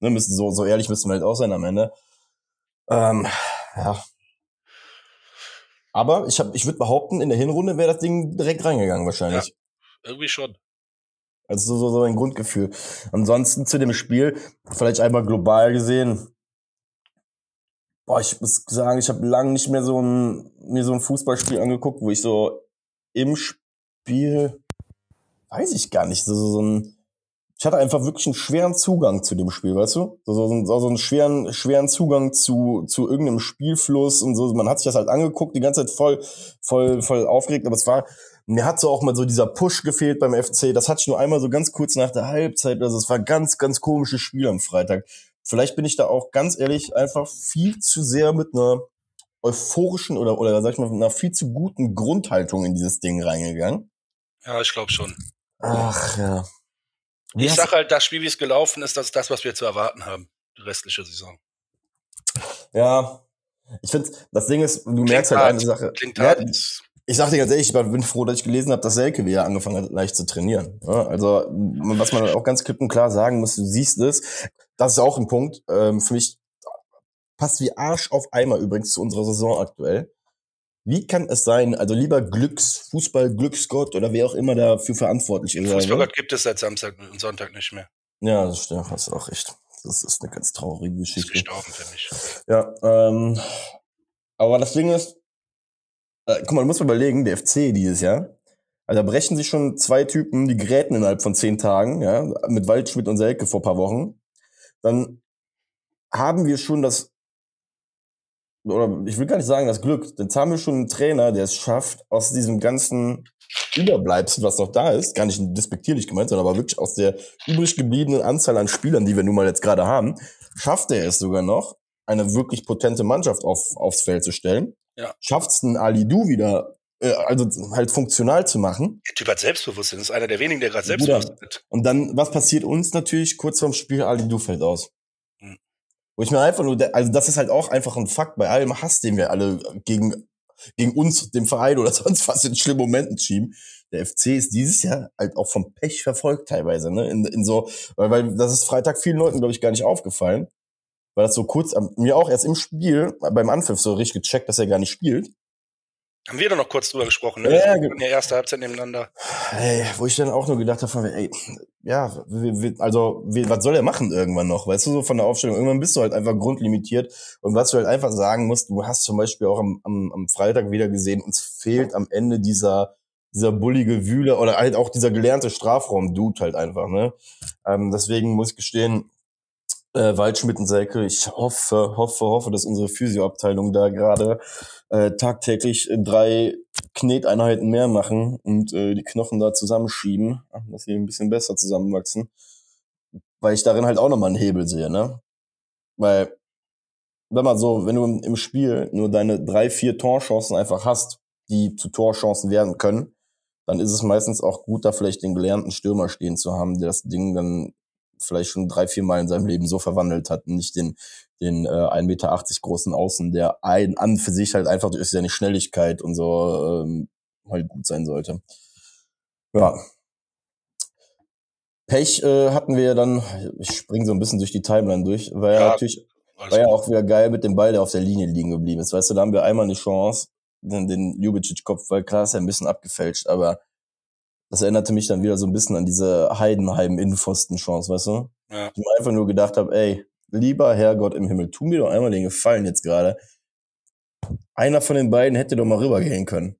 Ne, müssen, so, so ehrlich müssen wir halt auch sein am Ende. Ähm, ja. Aber ich, hab, ich würde behaupten, in der Hinrunde wäre das Ding direkt reingegangen wahrscheinlich. Irgendwie schon. Also so, so, ein Grundgefühl. Ansonsten zu dem Spiel, vielleicht einmal global gesehen. Boah, ich muss sagen, ich habe lange nicht mehr so ein, mir so ein Fußballspiel angeguckt, wo ich so im Spiel, weiß ich gar nicht, so, so ein, ich hatte einfach wirklich einen schweren Zugang zu dem Spiel, weißt du? So, so, so, so einen schweren, schweren Zugang zu, zu irgendeinem Spielfluss und so. Man hat sich das halt angeguckt, die ganze Zeit voll, voll, voll aufgeregt, aber es war, mir hat so auch mal so dieser Push gefehlt beim FC. Das hatte ich nur einmal so ganz kurz nach der Halbzeit. Also es war ein ganz, ganz komisches Spiel am Freitag. Vielleicht bin ich da auch ganz ehrlich einfach viel zu sehr mit einer euphorischen oder, oder sag ich mal, mit einer viel zu guten Grundhaltung in dieses Ding reingegangen. Ja, ich glaube schon. Ach ja. Wie Ich sag halt, das Spiel, wie es gelaufen ist, das ist das, was wir zu erwarten haben. Die restliche Saison. Ja, ich finde, das Ding ist, du merkst halt hart. eine Sache. Klingt Ja, hart. ich sag dir ganz ehrlich, ich bin froh, dass ich gelesen habe, dass Selke wieder angefangen hat, leicht zu trainieren. Ja, also, was man auch ganz klipp und klar sagen muss, du siehst es, das ist auch ein Punkt, ähm, für mich passt wie Arsch auf Eimer übrigens zu unserer Saison aktuell. Wie kann es sein, also lieber Glücks, Fußball, Glücksgott oder wer auch immer dafür verantwortlich ist. Fußballgott gibt es seit Samstag und Sonntag nicht mehr. Ja, das stimmt, hast auch recht. Das ist eine ganz traurige Ist Geschichte. gestorben für mich. Ja, ähm, aber das Ding ist, äh, guck mal, du musst mal überlegen, der FC dieses Jahr, also da brechen sich schon zwei Typen die Gräten innerhalb von zehn Tagen, ja, mit Waldschmidt und Selke vor paar Wochen. Dann haben wir schon das, oder ich will gar nicht sagen das Glück, jetzt haben wir schon einen Trainer, der es schafft, aus diesem ganzen Überbleibsel, was noch da ist, gar nicht despektierlich gemeint, sondern aber wirklich aus der übrig gebliebenen Anzahl an Spielern, die wir nun mal jetzt gerade haben, schafft er es sogar noch, eine wirklich potente Mannschaft auf, aufs Feld zu stellen. Ja. Schafft es einen Ali Du wieder, äh, also halt funktional zu machen. Der Typ hat Selbstbewusstsein. Das ist einer der wenigen, der gerade. Selbstbewusstsein hat. Und dann, was passiert uns natürlich kurz vorm Spiel? Ali Du fällt aus. Wo ich mir einfach nur, also das ist halt auch einfach ein Fakt bei allem Hass, den wir alle gegen, gegen uns, dem Verein oder sonst was in schlimmen Momenten schieben. Der FC ist dieses Jahr halt auch vom Pech verfolgt teilweise, ne? In, in so, weil, weil das ist Freitag vielen Leuten, glaube ich, gar nicht aufgefallen. Weil das so kurz, mir auch erst im Spiel, beim Anpfiff so richtig gecheckt, dass er gar nicht spielt. Haben wir doch noch kurz drüber gesprochen, ne? Ja, ja, Wir erste Halbzeit nebeneinander. Ey, wo ich dann auch nur gedacht habe, ey, ja, also wie, was soll er machen irgendwann noch? Weißt du, so von der Aufstellung, irgendwann bist du halt einfach grundlimitiert. Und was du halt einfach sagen musst, du hast zum Beispiel auch am, am, am Freitag wieder gesehen, uns fehlt am Ende dieser dieser bullige Wühler oder halt auch dieser gelernte Strafraum-Dude halt einfach, ne? Ähm, deswegen muss ich gestehen, äh, Waldschmidt und Selke, ich hoffe, hoffe, hoffe, dass unsere Physioabteilung da gerade äh, tagtäglich drei Kneteinheiten mehr machen und äh, die Knochen da zusammenschieben, dass sie ein bisschen besser zusammenwachsen. Weil ich darin halt auch nochmal einen Hebel sehe, ne? Weil, wenn man so, wenn du im Spiel nur deine drei, vier Torchancen einfach hast, die zu Torchancen werden können, dann ist es meistens auch gut, da vielleicht den gelernten Stürmer stehen zu haben, der das Ding dann vielleicht schon drei, vier Mal in seinem Leben so verwandelt hat, nicht den, den äh, 1,80 Meter großen Außen, der ein, an für sich halt einfach durch seine Schnelligkeit und so ähm, halt gut sein sollte. Ja. Pech äh, hatten wir dann, ich springe so ein bisschen durch die Timeline durch, war ja, ja natürlich, war ja auch wieder geil mit dem Ball, der auf der Linie liegen geblieben ist. Weißt du, da haben wir einmal eine Chance, den, den Ljubicic-Kopf, weil klar ist ja ein bisschen abgefälscht, aber das erinnerte mich dann wieder so ein bisschen an diese Heidenheim-Innenpfosten-Chance, weißt du? Ja. Ich mir einfach nur gedacht habe, ey, lieber Herrgott im Himmel, tu mir doch einmal den Gefallen jetzt gerade. Einer von den beiden hätte doch mal rübergehen können.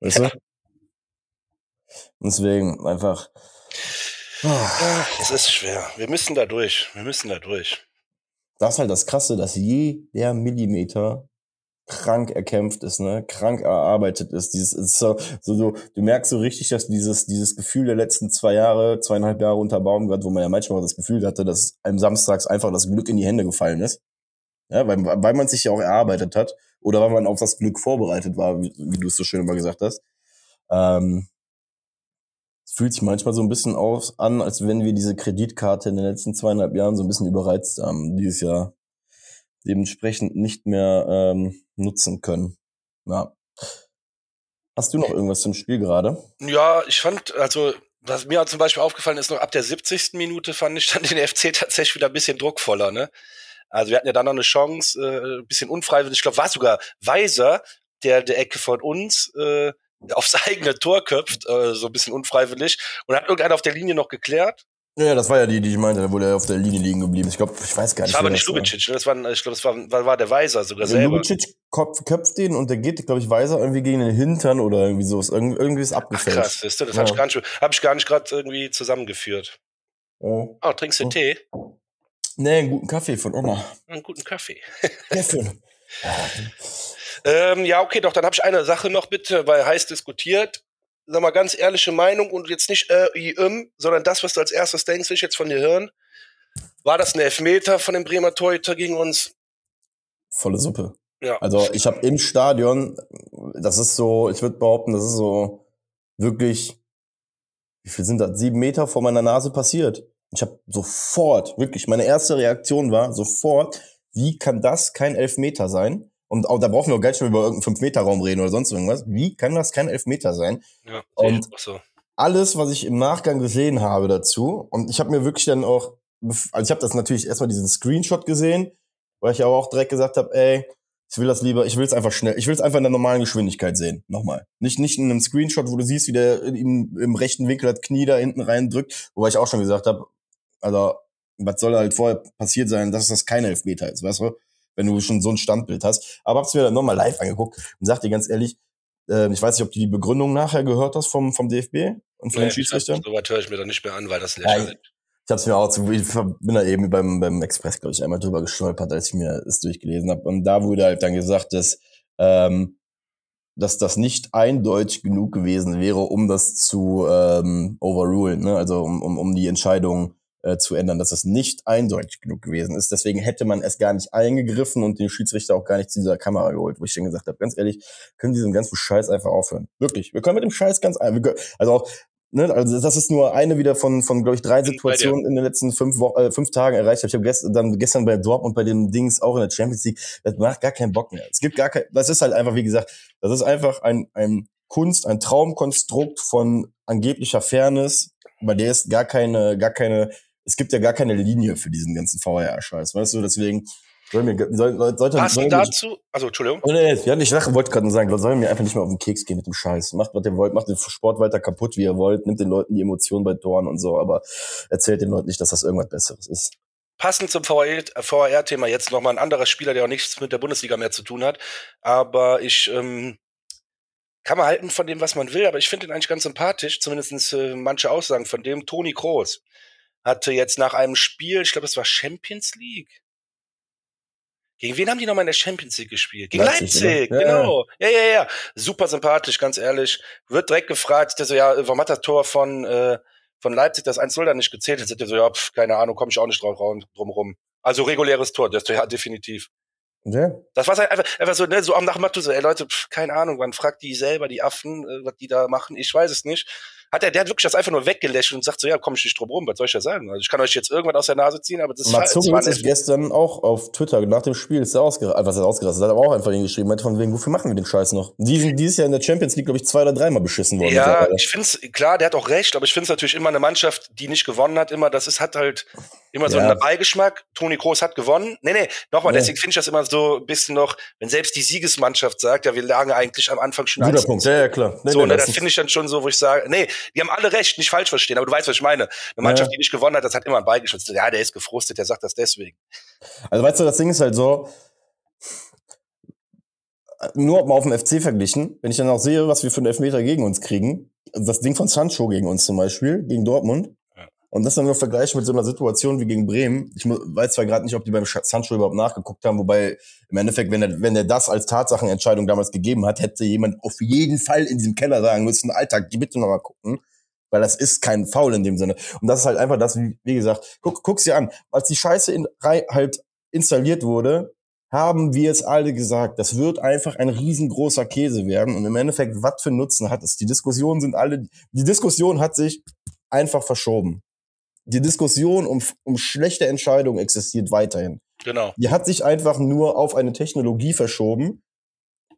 Weißt du? Deswegen einfach. Oh. Es ist schwer. Wir müssen da durch. Wir müssen da durch. Das ist halt das Krasse, dass jeder Millimeter krank erkämpft ist, ne, krank erarbeitet ist. Dieses ist so, so, so, du merkst so richtig, dass dieses, dieses Gefühl der letzten zwei Jahre, zweieinhalb Jahre unter Baumgart, wo man ja manchmal das Gefühl hatte, dass einem samstags einfach das Glück in die Hände gefallen ist. Ja, weil, weil man sich ja auch erarbeitet hat oder weil man auf das Glück vorbereitet war, wie, wie du es so schön immer gesagt hast. Ähm, es fühlt sich manchmal so ein bisschen aus an, als wenn wir diese Kreditkarte in den letzten zweieinhalb Jahren so ein bisschen überreizt haben. Dieses Jahr dementsprechend nicht mehr ähm, nutzen können. Ja. Hast du noch irgendwas zum Spiel gerade? Ja, ich fand, also was mir zum Beispiel aufgefallen ist, noch ab der 70. Minute fand ich dann den FC tatsächlich wieder ein bisschen druckvoller, ne? Also wir hatten ja dann noch eine Chance, äh, ein bisschen unfreiwillig, ich glaube, war sogar Weiser, der der Ecke von uns äh, aufs eigene Tor köpft, äh, so ein bisschen unfreiwillig. Und hat irgendeiner auf der Linie noch geklärt. Ja, das war ja die, die ich meinte, da wurde er auf der Linie liegen geblieben. Ich glaube, ich weiß gar nicht. Das war aber nicht Lubicic, das war, ich glaube, das war, war, der Weiser sogar selber. Lubicic köpft, köpft den und der geht, glaube ich, Weiser irgendwie gegen den Hintern oder irgendwie so. Irgendwie, irgendwie ist abgefälscht. Ach, krass, weißt du, das ja. habe ich gar nicht, hab ich gar nicht gerade irgendwie zusammengeführt. Oh, oh trinkst du oh. Tee? Nee, einen guten Kaffee von Oma. Einen guten Kaffee. Kaffee. ähm, ja, okay, doch, dann habe ich eine Sache noch bitte, weil heiß diskutiert sag mal, ganz ehrliche Meinung und jetzt nicht äh, im, sondern das, was du als erstes denkst, will ich jetzt von dir hören. War das ein Elfmeter von dem Bremer Torhüter gegen uns? Volle Suppe. Ja. Also ich habe im Stadion, das ist so, ich würde behaupten, das ist so wirklich, wie viel sind das? Sieben Meter vor meiner Nase passiert. Ich habe sofort, wirklich, meine erste Reaktion war sofort, wie kann das kein Elfmeter sein? Und auch, da brauchen wir auch gar nicht mehr über irgendeinen 5-Meter-Raum reden oder sonst irgendwas. Wie kann das kein Elfmeter sein? Ja, und so. alles, was ich im Nachgang gesehen habe dazu, und ich habe mir wirklich dann auch, also ich habe das natürlich erstmal diesen Screenshot gesehen, weil ich aber auch direkt gesagt habe, ey, ich will das lieber, ich will es einfach schnell, ich will es einfach in der normalen Geschwindigkeit sehen. Nochmal. Nicht, nicht in einem Screenshot, wo du siehst, wie der im, im rechten Winkel das Knie da hinten rein drückt, wobei ich auch schon gesagt habe, also, was soll halt vorher passiert sein, dass das kein Elfmeter ist, weißt du? Wenn du schon so ein Standbild hast. Aber hab's mir dann nochmal live angeguckt und sag dir ganz ehrlich, äh, ich weiß nicht, ob du die Begründung nachher gehört hast vom, vom DFB und von nee, den Schiedsrichtern. So weit höre ich mir da nicht mehr an, weil das lächerlich ja, ich hab's mir auch zu, ich bin da eben beim, beim Express, glaube ich, einmal drüber gestolpert, als ich mir das durchgelesen habe. Und da wurde halt dann gesagt, dass, ähm, dass das nicht eindeutig genug gewesen wäre, um das zu ähm, overrulen, ne? also um, um, um die Entscheidung äh, zu ändern, dass es nicht eindeutig genug gewesen ist. Deswegen hätte man es gar nicht eingegriffen und den Schiedsrichter auch gar nicht zu dieser Kamera geholt, wo ich dann gesagt habe, ganz ehrlich, können diesen ganzen Scheiß einfach aufhören. Wirklich, wir können mit dem Scheiß ganz einfach, also auch Ne, also das ist nur eine wieder von, von glaube ich, drei Situationen in den letzten fünf, Wochen, äh, fünf Tagen erreicht. Ich habe gestern, dann gestern bei Dortmund bei den Dings auch in der Champions League, das macht gar keinen Bock mehr. Es gibt gar kein, das ist halt einfach, wie gesagt, das ist einfach ein, ein Kunst, ein Traumkonstrukt von angeblicher Fairness, bei der ist gar keine, gar keine es gibt ja gar keine Linie für diesen ganzen VR-Scheiß, weißt du, deswegen soll mir, soll, Passend soll dazu, also Entschuldigung. Oh, nee, ja, ich wollte gerade nur sagen, soll mir einfach nicht mehr auf den Keks gehen mit dem Scheiß. Macht, was ihr wollt, macht den Sport weiter kaputt, wie ihr wollt, nimmt den Leuten die Emotionen bei Toren und so, aber erzählt den Leuten nicht, dass das irgendwas Besseres ist. Passend zum VR-Thema jetzt nochmal ein anderer Spieler, der auch nichts mit der Bundesliga mehr zu tun hat, aber ich ähm, kann man halten von dem, was man will, aber ich finde ihn eigentlich ganz sympathisch, zumindest äh, manche Aussagen von dem. Toni Kroos hatte jetzt nach einem Spiel, ich glaube, es war Champions League. Gegen wen haben die nochmal in der Champions League gespielt? Gegen Leipzig, Leipzig ja, genau. Ja, ja, ja. Super sympathisch, ganz ehrlich. Wird direkt gefragt, der so, ja, warum hat das Tor von, äh, von Leipzig das 1-0 da nicht gezählt? Jetzt sind die so, ja, pf, keine Ahnung, komme ich auch nicht drauf drum rum. Also reguläres Tor, das ja definitiv. Ja. Das war halt einfach, einfach so, ne, so am Nachmittag so, ey Leute, pf, keine Ahnung, man fragt die selber, die Affen, äh, was die da machen, ich weiß es nicht hat er, der hat wirklich das einfach nur weggelächelt und sagt so, ja, komm ich nicht drum rum, was soll ich da sagen? Also ich kann euch jetzt irgendwas aus der Nase ziehen, aber das ist Mats Hummels ist gestern auch auf Twitter nach dem Spiel ist er ausgerastet, was er ausgerastet hat, aber auch einfach hingeschrieben, meinte von wegen, wofür machen wir den Scheiß noch? Die sind dieses Jahr in der Champions League, glaube ich, zwei oder dreimal beschissen worden. Ja, ich finde es, klar, der hat auch recht, aber ich finde es natürlich immer eine Mannschaft, die nicht gewonnen hat, immer, das ist, hat halt immer so ja. einen Beigeschmack. Toni Kroos hat gewonnen. Nee, nee, nochmal, ja. deswegen finde ich das immer so ein bisschen noch, wenn selbst die Siegesmannschaft sagt, ja, wir lagen eigentlich am Anfang schon Guter Punkt, ja, ja, klar. Nee, so, nee, ne, das finde ich dann schon so, wo ich sage, nee, die haben alle recht, nicht falsch verstehen, aber du weißt, was ich meine. Eine Mannschaft, ja. die nicht gewonnen hat, das hat immer einen Beigeschützt. Ja, der ist gefrustet, der sagt das deswegen. Also weißt du, das Ding ist halt so, nur mal auf dem FC verglichen, wenn ich dann auch sehe, was wir für einen Elfmeter gegen uns kriegen, das Ding von Sancho gegen uns zum Beispiel, gegen Dortmund, und das dann nur vergleichen mit so einer Situation wie gegen Bremen. Ich weiß zwar gerade nicht, ob die beim Sancho überhaupt nachgeguckt haben, wobei im Endeffekt, wenn er, wenn er das als Tatsachenentscheidung damals gegeben hat, hätte jemand auf jeden Fall in diesem Keller sagen müssen, Alter, die bitte nochmal gucken. Weil das ist kein Foul in dem Sinne. Und das ist halt einfach das, wie, wie gesagt, guck, guck's dir an. Als die Scheiße in, halt installiert wurde, haben wir es alle gesagt, das wird einfach ein riesengroßer Käse werden. Und im Endeffekt, was für Nutzen hat es? Die Diskussionen sind alle, die Diskussion hat sich einfach verschoben die Diskussion um, um schlechte Entscheidungen existiert weiterhin. Genau. Die hat sich einfach nur auf eine Technologie verschoben,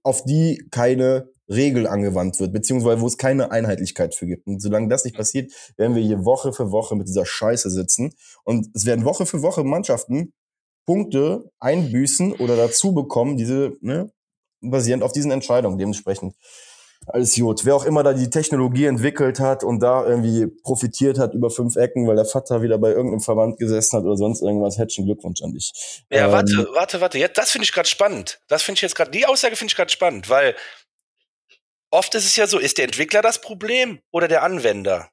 auf die keine Regel angewandt wird, beziehungsweise wo es keine Einheitlichkeit für gibt. Und solange das nicht passiert, werden wir hier Woche für Woche mit dieser Scheiße sitzen. Und es werden Woche für Woche Mannschaften Punkte einbüßen oder dazu bekommen, diese, ne, basierend auf diesen Entscheidungen dementsprechend alles gut. Wer auch immer da die Technologie entwickelt hat und da irgendwie profitiert hat über fünf Ecken, weil der Vater wieder bei irgendeinem Verband gesessen hat oder sonst irgendwas, herzlichen Glückwunsch an dich. Ja, ähm, warte, warte, warte. Jetzt, das finde ich gerade spannend. Das finde ich jetzt gerade, die Aussage finde ich gerade spannend, weil oft ist es ja so, ist der Entwickler das Problem oder der Anwender?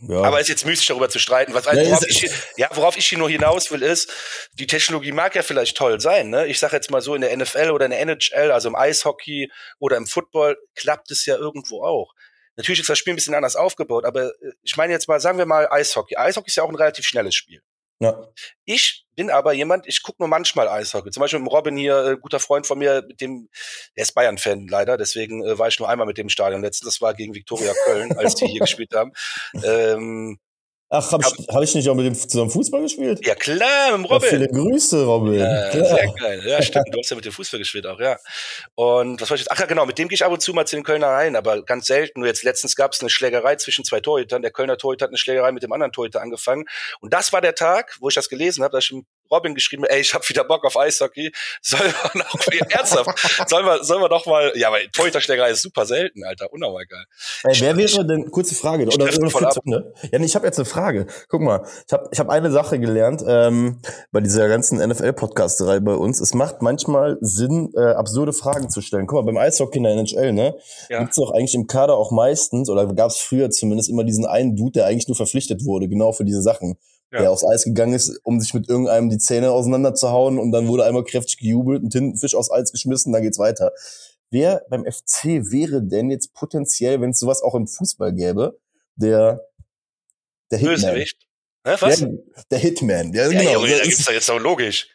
Ja. Aber ist jetzt müßig darüber zu streiten. Was, also, ja, worauf, ich, hier, ja, worauf ich hier nur hinaus will, ist, die Technologie mag ja vielleicht toll sein. Ne? Ich sage jetzt mal so, in der NFL oder in der NHL, also im Eishockey oder im Football, klappt es ja irgendwo auch. Natürlich ist das Spiel ein bisschen anders aufgebaut, aber äh, ich meine jetzt mal, sagen wir mal Eishockey. Eishockey ist ja auch ein relativ schnelles Spiel. Ja. Ich bin aber jemand, ich gucke nur manchmal Eishockey. Zum Beispiel mit Robin hier, äh, guter Freund von mir, mit dem, der ist Bayern-Fan leider, deswegen äh, war ich nur einmal mit dem Stadion letztens. Das war gegen Viktoria Köln, als die hier gespielt haben. Ähm, Ach, habe ich, hab ich nicht auch mit dem zusammen Fußball gespielt? Ja, klar, mit dem Robin. Ja, viele Grüße, Robin. Ja, sehr geil. Ja, stimmt. Du hast ja mit dem Fußball gespielt auch, ja. Und was soll ich jetzt? Ach ja, genau, mit dem gehe ich ab und zu mal zu den Kölner rein, aber ganz selten. Nur jetzt letztens gab es eine Schlägerei zwischen zwei Torhütern. Der Kölner Torhüter hat eine Schlägerei mit dem anderen Torhüter angefangen. Und das war der Tag, wo ich das gelesen habe, dass ich Robin geschrieben, ey, ich habe wieder Bock auf Eishockey. Sollen wir noch ernsthaft? sollen wir, sollen wir doch mal, ja, weil Torhüterschlägerei ist super selten, Alter, unnormal geil. Ey, wer wäre denn, kurze Frage, oder, oder voll ab. Ne? Ja, nee, ich habe jetzt eine Frage. Guck mal, ich habe ich hab eine Sache gelernt ähm, bei dieser ganzen NFL-Podcasterei bei uns. Es macht manchmal Sinn, äh, absurde Fragen zu stellen. Guck mal, beim Eishockey in der NHL, ne, ja. gibt's doch eigentlich im Kader auch meistens, oder gab es früher zumindest immer diesen einen Dude, der eigentlich nur verpflichtet wurde, genau für diese Sachen ja. der aufs Eis gegangen ist, um sich mit irgendeinem die Zähne auseinanderzuhauen und dann wurde einmal kräftig gejubelt, ein Tintenfisch aufs Eis geschmissen, dann geht's weiter. Wer beim FC wäre denn jetzt potenziell, wenn es sowas auch im Fußball gäbe, der der Hitman? Bösewicht. Hä, was? Der, der Hitman. Der, ja, genau, ja, da gibt's doch jetzt auch logisch.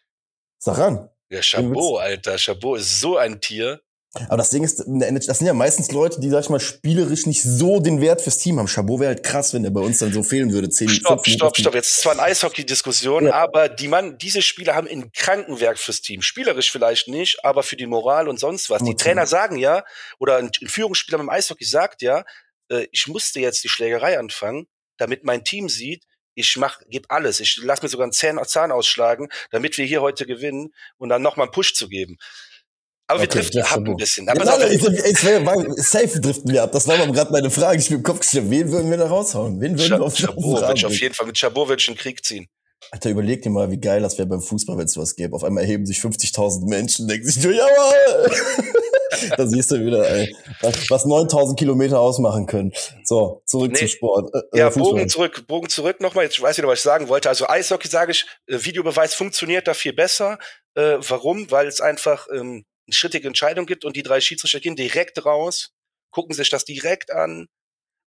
Sag ran. Ja, Chabot, Alter. Chabot ist so ein Tier. Aber das Ding ist, das sind ja meistens Leute, die, sag ich mal, spielerisch nicht so den Wert fürs Team haben. Chabot wäre halt krass, wenn der bei uns dann so fehlen würde. Zehn, stopp, stopp, stopp. Jetzt ist zwar eine Eishockey-Diskussion, ja. aber die Mann, diese Spieler haben ein Krankenwerk fürs Team. Spielerisch vielleicht nicht, aber für die Moral und sonst was. Die Trainer sagen ja, oder ein Führungsspieler beim Eishockey sagt ja, äh, ich musste jetzt die Schlägerei anfangen, damit mein Team sieht, ich mach, gebe alles. Ich lass mir sogar einen Zahn, Zahn ausschlagen, damit wir hier heute gewinnen und dann nochmal einen Push zu geben. Aber wir okay, driften ab ein bisschen. Aber ja, nein, ich, ich, ich, safe driften wir ab. Das war gerade meine Frage. Ich bin im Kopf gestellt, wen würden wir da raushauen? Wen würden wir auf ich auf jeden Fall mit ich einen Krieg ziehen. Alter, überleg dir mal, wie geil das wäre beim Fußball, wenn es sowas gäbe. Auf einmal erheben sich 50.000 Menschen, denken sich, jawohl! da siehst du wieder, ey, was, was 9000 Kilometer ausmachen können. So, zurück nee, zum Sport. Äh, ja, Fußball. Bogen zurück, Bogen zurück nochmal. Jetzt weiß ich noch, was ich sagen wollte. Also Eishockey sage ich, äh, Videobeweis funktioniert da viel besser. Äh, warum? Weil es einfach ähm, eine schrittige Entscheidung gibt und die drei Schiedsrichter gehen direkt raus, gucken sich das direkt an,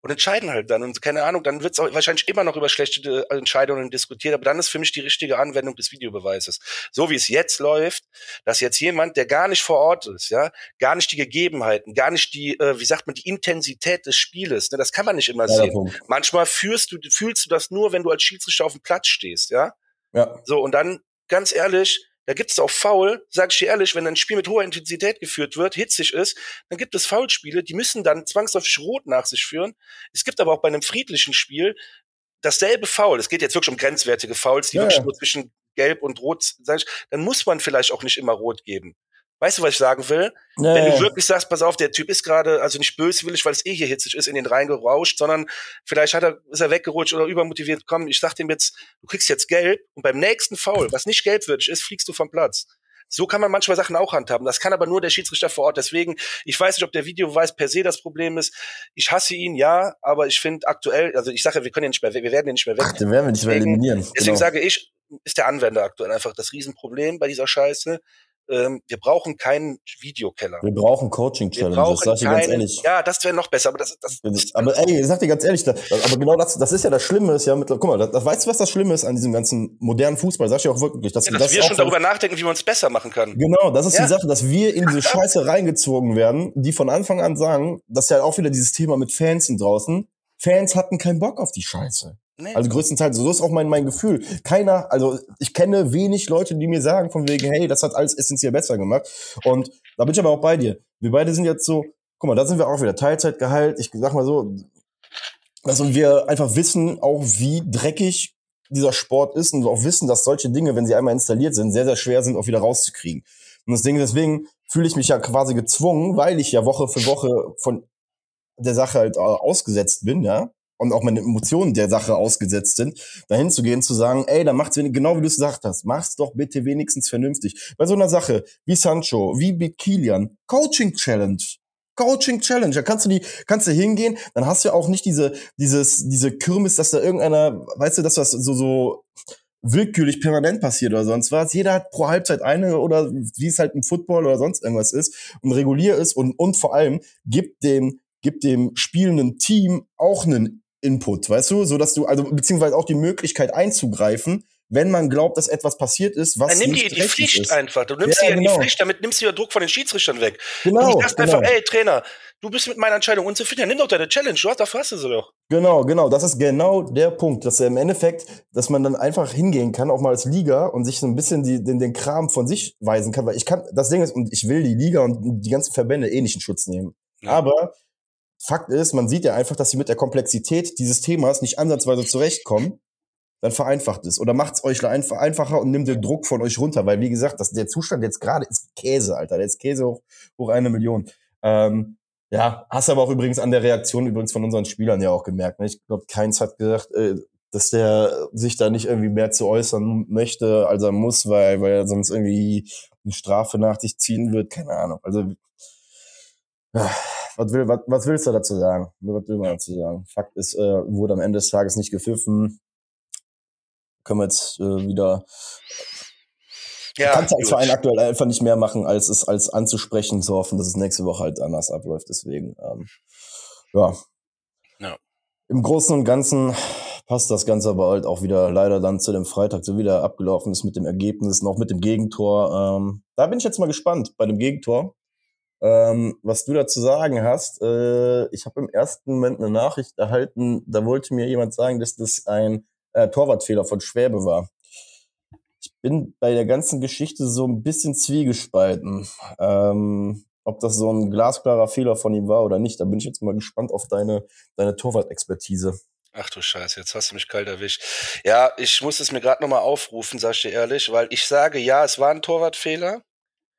und entscheiden halt dann. Und keine Ahnung, dann wird es wahrscheinlich immer noch über schlechte äh, Entscheidungen diskutiert, aber dann ist für mich die richtige Anwendung des Videobeweises. So wie es jetzt läuft, dass jetzt jemand, der gar nicht vor Ort ist, ja, gar nicht die Gegebenheiten, gar nicht die, äh, wie sagt man, die Intensität des Spieles, ne, das kann man nicht immer ja, sehen. Manchmal fühlst du, fühlst du das nur, wenn du als Schiedsrichter auf dem Platz stehst, ja. Ja. So, und dann, ganz ehrlich, da gibt es auch Foul, sag ich dir ehrlich, wenn ein Spiel mit hoher Intensität geführt wird, hitzig ist, dann gibt es Foulspiele, die müssen dann zwangsläufig rot nach sich führen. Es gibt aber auch bei einem friedlichen Spiel dasselbe Foul. Es geht jetzt wirklich um grenzwertige Fouls, die ja, wirklich nur zwischen gelb und rot, sag ich, dann muss man vielleicht auch nicht immer rot geben. Weißt du, was ich sagen will? Nee. Wenn du wirklich sagst, pass auf, der Typ ist gerade, also nicht böswillig, weil es eh hier hitzig ist, in den Rhein gerauscht, sondern vielleicht hat er, ist er weggerutscht oder übermotiviert, komm, ich sag dem jetzt, du kriegst jetzt gelb und beim nächsten Foul, was nicht gelbwürdig ist, fliegst du vom Platz. So kann man manchmal Sachen auch handhaben. Das kann aber nur der Schiedsrichter vor Ort. Deswegen, ich weiß nicht, ob der Videobeweis per se das Problem ist. Ich hasse ihn, ja, aber ich finde aktuell, also ich sage, wir können ihn nicht mehr, wir werden ihn nicht mehr weg. Ach, den werden wir nicht mehr eliminieren. Deswegen genau. sage ich, ist der Anwender aktuell einfach das Riesenproblem bei dieser Scheiße ähm, wir brauchen keinen Videokeller. Wir brauchen Coaching-Challenges, sag ich ganz ehrlich. Ja, das wäre noch besser, aber das, das, das Aber ey, ich sag dir ganz ehrlich, das, aber genau das, das ist ja das Schlimme, ist ja mit, guck mal, das, das, weißt du, was das Schlimme ist an diesem ganzen modernen Fußball, sag ich auch wirklich, dass, ja, dass wir schon darüber nachdenken, wie man es besser machen kann. Genau, das ist ja. die Sache, dass wir in diese Scheiße reingezogen werden, die von Anfang an sagen, dass ja auch wieder dieses Thema mit Fans sind draußen. Fans hatten keinen Bock auf die Scheiße. Nee. Also größtenteils, so ist auch mein, mein Gefühl. Keiner, also ich kenne wenig Leute, die mir sagen von wegen, hey, das hat alles essentiell besser gemacht. Und da bin ich aber auch bei dir. Wir beide sind jetzt so, guck mal, da sind wir auch wieder Teilzeitgehalt. Ich sag mal so, also wir einfach wissen auch, wie dreckig dieser Sport ist und auch wissen, dass solche Dinge, wenn sie einmal installiert sind, sehr, sehr schwer sind, auch wieder rauszukriegen. Und das Ding, deswegen fühle ich mich ja quasi gezwungen, weil ich ja Woche für Woche von der Sache halt ausgesetzt bin, ja, und auch meine Emotionen der Sache ausgesetzt sind, dahin zu gehen, zu sagen, ey, dann macht's genau wie du es gesagt hast, mach's doch bitte wenigstens vernünftig. Bei so einer Sache wie Sancho, wie Kilian, Coaching Challenge. Coaching Challenge, da kannst du die, kannst du hingehen, dann hast du auch nicht diese, dieses, diese Kirmes, dass da irgendeiner, weißt du, dass das so, so willkürlich permanent passiert oder sonst was. Jeder hat pro Halbzeit eine oder wie es halt im Football oder sonst irgendwas ist und regulier ist und, und vor allem gibt dem, gibt dem spielenden Team auch einen Input, weißt du, so dass du also beziehungsweise auch die Möglichkeit einzugreifen, wenn man glaubt, dass etwas passiert ist, was Dann nimm nicht die, die Pflicht ist. einfach. Du nimmst ja, ja genau. die Pflicht, damit nimmst du ja Druck von den Schiedsrichtern weg. Genau. Du sagst genau. einfach, ey Trainer, du bist mit meiner Entscheidung unzufrieden, nimm doch deine Challenge, du hast, dafür hast du sie doch. Genau, genau. Das ist genau der Punkt, dass er im Endeffekt, dass man dann einfach hingehen kann, auch mal als Liga und sich so ein bisschen die, den, den Kram von sich weisen kann, weil ich kann, das Ding ist, und ich will die Liga und die ganzen Verbände eh nicht in Schutz nehmen. Ja. Aber Fakt ist, man sieht ja einfach, dass sie mit der Komplexität dieses Themas nicht ansatzweise zurechtkommen. Dann vereinfacht es oder macht es euch einfach einfacher und nimmt den Druck von euch runter, weil wie gesagt, das, der Zustand jetzt gerade ist Käse, Alter. Der ist Käse hoch, hoch eine Million. Ähm, ja, hast aber auch übrigens an der Reaktion übrigens von unseren Spielern ja auch gemerkt. Ne? Ich glaube, keins hat gesagt, äh, dass der sich da nicht irgendwie mehr zu äußern möchte, als er muss, weil, weil er sonst irgendwie eine Strafe nach sich ziehen wird. Keine Ahnung. Also was, will, was, was willst du dazu sagen? Was will man dazu sagen? Fakt ist, äh, wurde am Ende des Tages nicht gepfiffen. Können wir jetzt äh, wieder. Ja, kannst als Verein aktuell einfach nicht mehr machen, als es als anzusprechen, zu hoffen, dass es nächste Woche halt anders abläuft. Deswegen, ähm, ja. ja. Im Großen und Ganzen passt das Ganze aber halt auch wieder leider dann zu dem Freitag so wieder abgelaufen ist mit dem Ergebnis, noch mit dem Gegentor. Ähm, da bin ich jetzt mal gespannt bei dem Gegentor ähm, was du dazu sagen hast. Äh, ich habe im ersten Moment eine Nachricht erhalten, da wollte mir jemand sagen, dass das ein äh, Torwartfehler von Schwäbe war. Ich bin bei der ganzen Geschichte so ein bisschen zwiegespalten. Ähm, ob das so ein glasklarer Fehler von ihm war oder nicht, da bin ich jetzt mal gespannt auf deine, deine Torwart-Expertise. Ach du Scheiße, jetzt hast du mich kalt erwischt. Ja, ich muss es mir gerade nochmal aufrufen, sag ich dir ehrlich, weil ich sage, ja, es war ein Torwartfehler.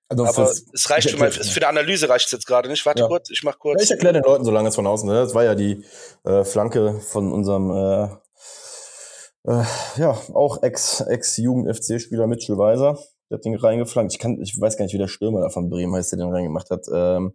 Also aber es reicht für, mal, für eine Analyse reicht es jetzt gerade nicht. Warte ja. kurz, ich mach kurz. Ja, ich erkläre den Leuten so lange es von außen. Ne? Das war ja die äh, Flanke von unserem äh, äh, ja auch Ex Ex Jugend FC Spieler Mitchell Weiser, der hat den reingeflankt. Ich kann, ich weiß gar nicht, wie der Stürmer da von Bremen heißt, der den reingemacht hat. Ähm,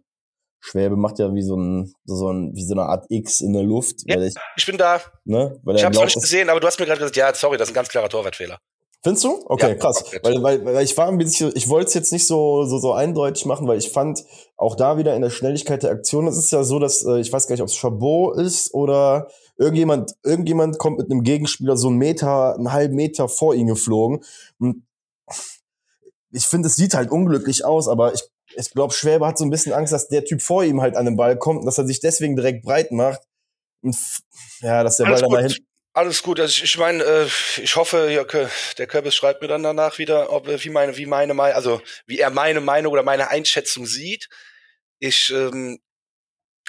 Schwäbe macht ja wie so ein, so ein, wie so eine Art X in der Luft. Ja, ich, ich, bin da. Ne, weil ich hab's noch nicht gesehen, aber du hast mir gerade gesagt, ja, sorry, das ist ein ganz klarer Torwartfehler. Findest du? Okay, ja, krass. Weil, weil, weil ich war ein bisschen, ich wollte es jetzt nicht so, so, so eindeutig machen, weil ich fand, auch da wieder in der Schnelligkeit der Aktion, es ist ja so, dass, äh, ich weiß gar nicht, ob es Chabot ist oder irgendjemand, irgendjemand kommt mit einem Gegenspieler so einen Meter, einen halben Meter vor ihn geflogen. Und ich finde, es sieht halt unglücklich aus, aber ich, ich glaube, Schwäbe hat so ein bisschen Angst, dass der Typ vor ihm halt an den Ball kommt und dass er sich deswegen direkt breit macht. Und ja, dass der Alles Ball dann dahin alles gut. Also ich, ich meine, äh, ich hoffe, ja, der Kürbis schreibt mir dann danach wieder, ob wie meine, wie meine also wie er meine Meinung oder meine Einschätzung sieht. Ich, ähm,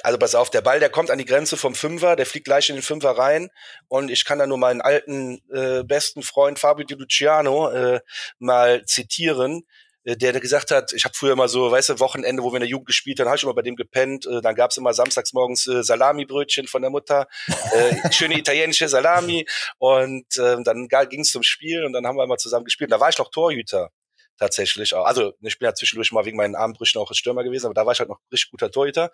also pass auf, der Ball, der kommt an die Grenze vom Fünfer, der fliegt gleich in den Fünfer rein und ich kann da nur meinen alten äh, besten Freund Fabio Di Luciano äh, mal zitieren. Äh, der, der gesagt hat, ich habe früher immer so, weißt du, Wochenende, wo wir in der Jugend gespielt haben, habe ich immer bei dem gepennt. Äh, dann gab's immer samstags morgens äh, Salami-Brötchen von der Mutter, äh, schöne italienische Salami. Und äh, dann ging's zum Spiel und dann haben wir immer zusammen gespielt. Und da war ich noch Torhüter tatsächlich. Also ich bin ja zwischendurch mal wegen meinen Armbrüchen auch Stürmer gewesen, aber da war ich halt noch richtig guter Torhüter.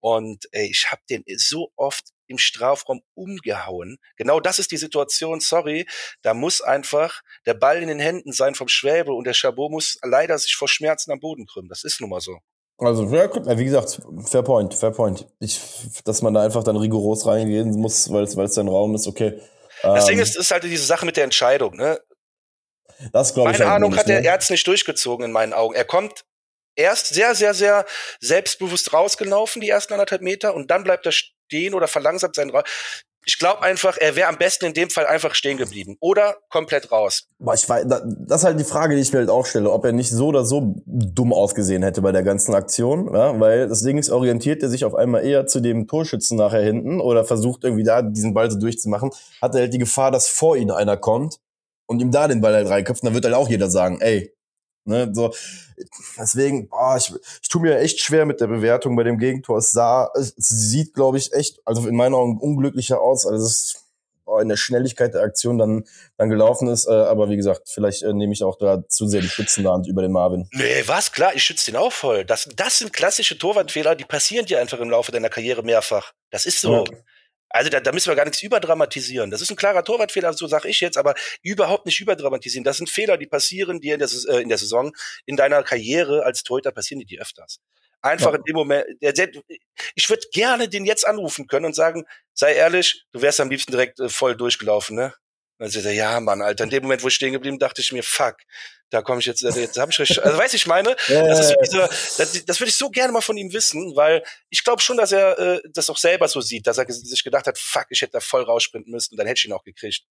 Und ey, ich habe den so oft im Strafraum umgehauen. Genau das ist die Situation, sorry. Da muss einfach der Ball in den Händen sein vom Schwäbe und der Chabot muss leider sich vor Schmerzen am Boden krümmen. Das ist nun mal so. Also, wie gesagt, fair point, fair point. Ich, dass man da einfach dann rigoros reingehen muss, weil es, weil es sein Raum ist, okay. Das ähm, Ding ist, ist halt diese Sache mit der Entscheidung, ne? Das glaube ich. Meine halt Ahnung nicht, hat der ne? Erz nicht durchgezogen in meinen Augen. Er kommt erst sehr, sehr, sehr selbstbewusst rausgelaufen, die ersten anderthalb Meter, und dann bleibt er stehen oder verlangsamt seinen Raum. Ich glaube einfach, er wäre am besten in dem Fall einfach stehen geblieben oder komplett raus. Boah, ich weiß, das ist halt die Frage, die ich mir halt auch stelle, ob er nicht so oder so dumm ausgesehen hätte bei der ganzen Aktion, ja? weil das Ding ist, orientiert er sich auf einmal eher zu dem Torschützen nachher hinten oder versucht irgendwie da diesen Ball so durchzumachen, hat er halt die Gefahr, dass vor ihm einer kommt und ihm da den Ball halt reinköpft, dann wird halt auch jeder sagen, ey, Ne, so, deswegen, boah, ich, ich tue mir echt schwer mit der Bewertung bei dem Gegentor. Es sah, es sieht, glaube ich, echt, also in meinen Augen unglücklicher aus, als es boah, in der Schnelligkeit der Aktion dann, dann gelaufen ist. Äh, aber wie gesagt, vielleicht äh, nehme ich auch da zu sehr die schützende Hand über den Marvin. Nee, was? Klar, ich schütze den auch voll. Das, das sind klassische Torwartfehler, die passieren dir einfach im Laufe deiner Karriere mehrfach. Das ist so. Ja. Also da, da müssen wir gar nichts überdramatisieren. Das ist ein klarer Torwartfehler, so sage ich jetzt, aber überhaupt nicht überdramatisieren. Das sind Fehler, die passieren dir in der, äh, in der Saison, in deiner Karriere als Torhüter passieren die dir öfters. Einfach ja. in dem Moment, ich würde gerne den jetzt anrufen können und sagen, sei ehrlich, du wärst am liebsten direkt äh, voll durchgelaufen, ne? Dann sagt er, ja, Mann, Alter. In dem Moment, wo ich stehen geblieben, dachte ich mir, fuck, da komme ich jetzt, äh, jetzt habe ich richtig, also weiß ich meine, das, ist dieser, das, das würde ich so gerne mal von ihm wissen, weil ich glaube schon, dass er äh, das auch selber so sieht, dass er sich gedacht hat, fuck, ich hätte da voll raussprinten müssen und dann hätte ich ihn auch gekriegt.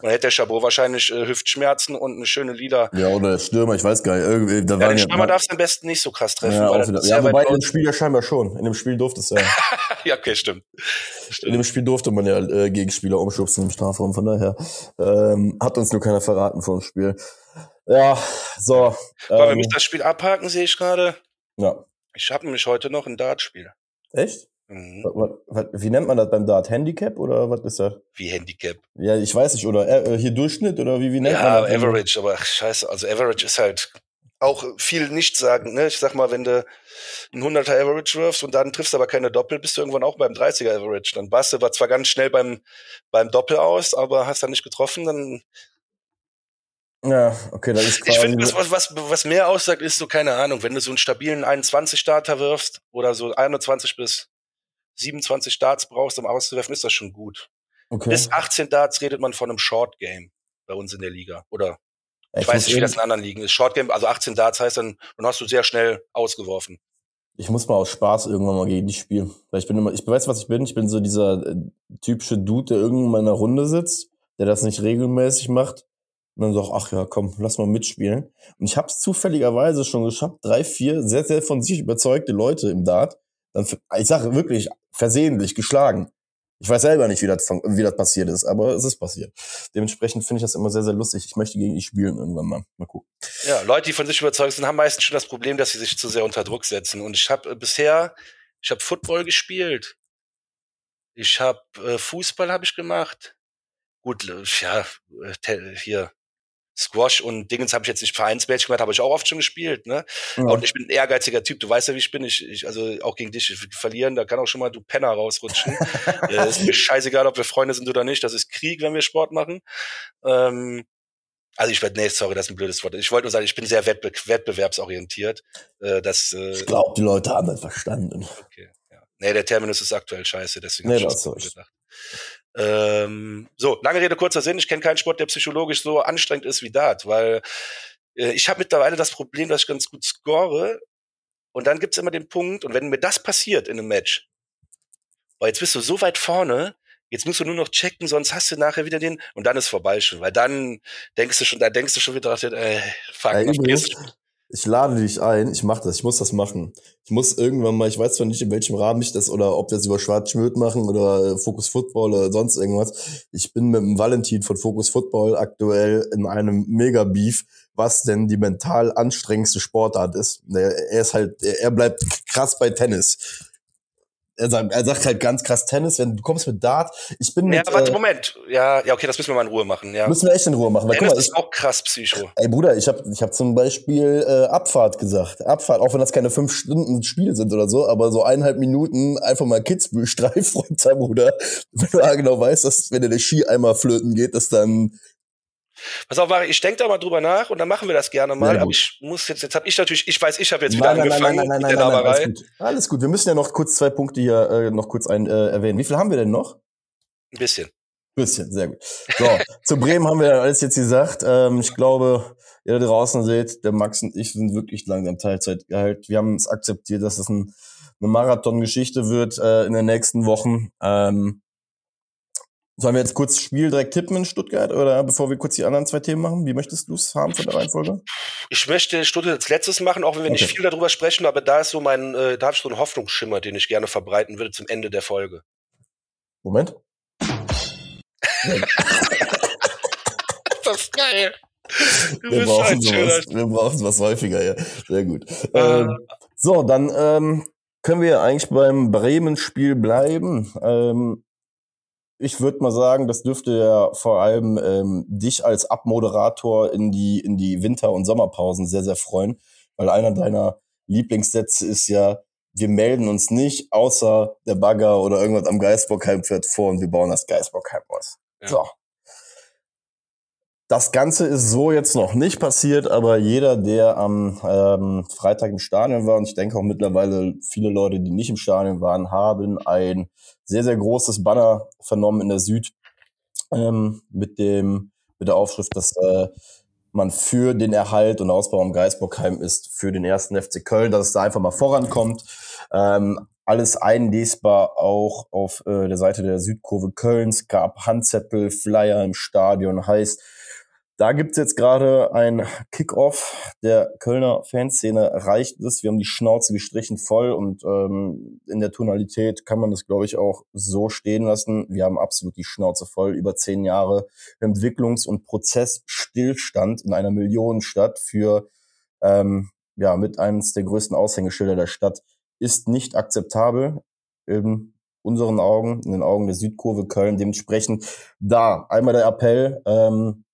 Dann hätte der Chabot wahrscheinlich äh, Hüftschmerzen und eine schöne Lieder. Ja, oder der Stürmer, ich weiß gar nicht. Irgendwie, da ja, den Stürmer ja, darf es am besten nicht so krass treffen. Ja, weil ja wobei in dem Spiel ja scheinbar schon. In dem Spiel durfte es ja. ja, okay, stimmt. stimmt. In dem Spiel durfte man ja äh, Gegenspieler umschubsen im Strafraum, von daher ähm, hat uns nur keiner verraten vor dem Spiel. Ja, so. Ähm, Wollen wir ähm, das Spiel abhaken, sehe ich gerade. Ja. Ich habe nämlich heute noch ein Dartspiel. Echt? Mhm. Was, was, wie nennt man das beim Dart? Handicap oder was ist das? Wie Handicap? Ja, ich weiß nicht. Oder äh, hier Durchschnitt oder wie, wie nennt ja, man das? Ja, Average, aber ach, scheiße. Also Average ist halt auch viel nicht sagen. Ne? Ich sag mal, wenn du ein 100er Average wirfst und dann triffst aber keine Doppel, bist du irgendwann auch beim 30er Average. Dann warst du zwar ganz schnell beim, beim Doppel aus, aber hast dann nicht getroffen, dann ja, okay, das ist quasi. Ich finde, was, was, was mehr aussagt, ist so, keine Ahnung, wenn du so einen stabilen 21-Starter wirfst oder so 21 bis 27 Darts brauchst, um auszuwerfen, ist das schon gut. Okay. Bis 18 Darts redet man von einem Short Game bei uns in der Liga. Oder ich, ich weiß nicht, wie das in anderen Ligen ist. Short Game, also 18 Darts heißt dann, dann hast du sehr schnell ausgeworfen. Ich muss mal aus Spaß irgendwann mal gegen die spielen. Weil ich bin immer, ich weiß, was ich bin. Ich bin so dieser äh, typische Dude, der irgendwann in meiner Runde sitzt, der das nicht regelmäßig macht. Und dann so, ach ja, komm, lass mal mitspielen. Und ich habe es zufälligerweise schon geschafft, drei, vier sehr, sehr von sich überzeugte Leute im Dart dann, ich sage wirklich, versehentlich geschlagen. Ich weiß selber nicht, wie das, wie das passiert ist, aber es ist passiert. Dementsprechend finde ich das immer sehr, sehr lustig. Ich möchte gegen die spielen irgendwann mal. Mal gucken. Ja, Leute, die von sich überzeugt sind, haben meistens schon das Problem, dass sie sich zu sehr unter Druck setzen. Und ich habe äh, bisher, ich habe Football gespielt. Ich habe äh, Fußball habe ich gemacht. Gut, ja, äh, hier Squash und Dingens habe ich jetzt nicht vereinsmäßig gemacht, habe ich auch oft schon gespielt, ne? Ja. Und ich bin ein ehrgeiziger Typ, du weißt ja, wie ich bin. Ich, ich also auch gegen dich verlieren, da kann auch schon mal du Penner rausrutschen. äh, ist mir scheißegal, ob wir Freunde sind oder nicht. Das ist Krieg, wenn wir Sport machen. Ähm, also ich werde, nee, sorry, das ist ein blödes Wort. Ich wollte nur sagen, ich bin sehr wettbe wettbewerbsorientiert. Äh, das, äh, ich glaube, die Leute haben das verstanden. Okay, ja. Nee, der Terminus ist aktuell scheiße, deswegen nee, habe ich das gedacht. Ähm, so, lange Rede, kurzer Sinn. Ich kenne keinen Sport, der psychologisch so anstrengend ist wie Dart, weil äh, ich habe mittlerweile das Problem, dass ich ganz gut score. Und dann gibt's immer den Punkt, und wenn mir das passiert in einem Match, weil jetzt bist du so weit vorne, jetzt musst du nur noch checken, sonst hast du nachher wieder den und dann ist vorbei schon, weil dann denkst du schon, da denkst du schon wieder, ey, fuck, ey, übrigens, ich lade dich ein, ich mach das, ich muss das machen. Ich muss irgendwann mal, ich weiß zwar nicht, in welchem Rahmen ich das oder ob wir es über Schwarz-Schmidt machen oder äh, Focus Football oder sonst irgendwas. Ich bin mit dem Valentin von Focus Football aktuell in einem Mega-Beef, was denn die mental anstrengendste Sportart ist. Er ist halt, er bleibt krass bei Tennis er sagt, er sagt halt ganz krass Tennis, wenn du kommst mit Dart. Ich bin mit, Ja, warte, äh, Moment. Ja, ja, okay, das müssen wir mal in Ruhe machen. Ja. Müssen wir echt in Ruhe machen. Weil, Tennis guck mal, ist auch krass Psycho. Ey Bruder, ich habe ich hab zum Beispiel äh, Abfahrt gesagt. Abfahrt, auch wenn das keine fünf Stunden Spiele sind oder so, aber so eineinhalb Minuten einfach mal Kitzbühel-Streif runter, Bruder. Wenn du genau weißt, dass wenn dir der Ski einmal flöten geht, dass dann Pass auf, ich denke da mal drüber nach und dann machen wir das gerne mal. Ja, aber ich muss jetzt, jetzt habe ich natürlich, ich weiß, ich habe jetzt wieder nein, angefangen nein, nein, nein, mit der nein, alles, gut. alles gut. Wir müssen ja noch kurz zwei Punkte hier äh, noch kurz ein, äh, erwähnen. Wie viel haben wir denn noch? Ein bisschen. Bisschen, sehr gut. So, zu Bremen haben wir alles jetzt gesagt. Ähm, ich glaube, ihr da draußen seht, der Max und ich sind wirklich langsam Teilzeitgehalt. Wir haben es akzeptiert, dass es ein, eine Marathon-Geschichte wird äh, in den nächsten Wochen. Ähm, Sollen wir jetzt kurz Spiel direkt tippen in Stuttgart oder bevor wir kurz die anderen zwei Themen machen? Wie möchtest du es haben von der Reihenfolge? Ich möchte Stuttgart als letztes machen, auch wenn wir okay. nicht viel darüber sprechen, aber da ist so mein, äh, da habe ich so einen Hoffnungsschimmer, den ich gerne verbreiten würde zum Ende der Folge. Moment. das ist geil. Du wir, brauchen sowas, wir brauchen was häufiger, ja. Sehr gut. Äh. Ähm, so, dann ähm, können wir eigentlich beim Bremen-Spiel bleiben. Ähm, ich würde mal sagen, das dürfte ja vor allem ähm, dich als Abmoderator in die, in die Winter- und Sommerpausen sehr, sehr freuen, weil einer deiner Lieblingssätze ist ja, wir melden uns nicht, außer der Bagger oder irgendwas am Geisbockheim fährt vor und wir bauen das Geisbockheim aus. Ja. So. Das Ganze ist so jetzt noch nicht passiert, aber jeder, der am ähm, Freitag im Stadion war, und ich denke auch mittlerweile viele Leute, die nicht im Stadion waren, haben ein sehr, sehr großes Banner vernommen in der Süd ähm, mit dem mit der Aufschrift, dass äh, man für den Erhalt und Ausbau am Geisbockheim ist, für den ersten FC Köln, dass es da einfach mal vorankommt. Ähm, alles einlesbar auch auf äh, der Seite der Südkurve Kölns, gab Handzettel, Flyer im Stadion, heißt, da gibt's jetzt gerade ein Kickoff der Kölner Fanszene. Reicht es? Wir haben die Schnauze gestrichen voll und ähm, in der Tonalität kann man das, glaube ich, auch so stehen lassen. Wir haben absolut die Schnauze voll. Über zehn Jahre Entwicklungs- und Prozessstillstand in einer Millionenstadt für ähm, ja mit eines der größten Aushängeschilder der Stadt ist nicht akzeptabel. In unseren Augen, in den Augen der Südkurve Köln. Dementsprechend da einmal der Appell. Ähm,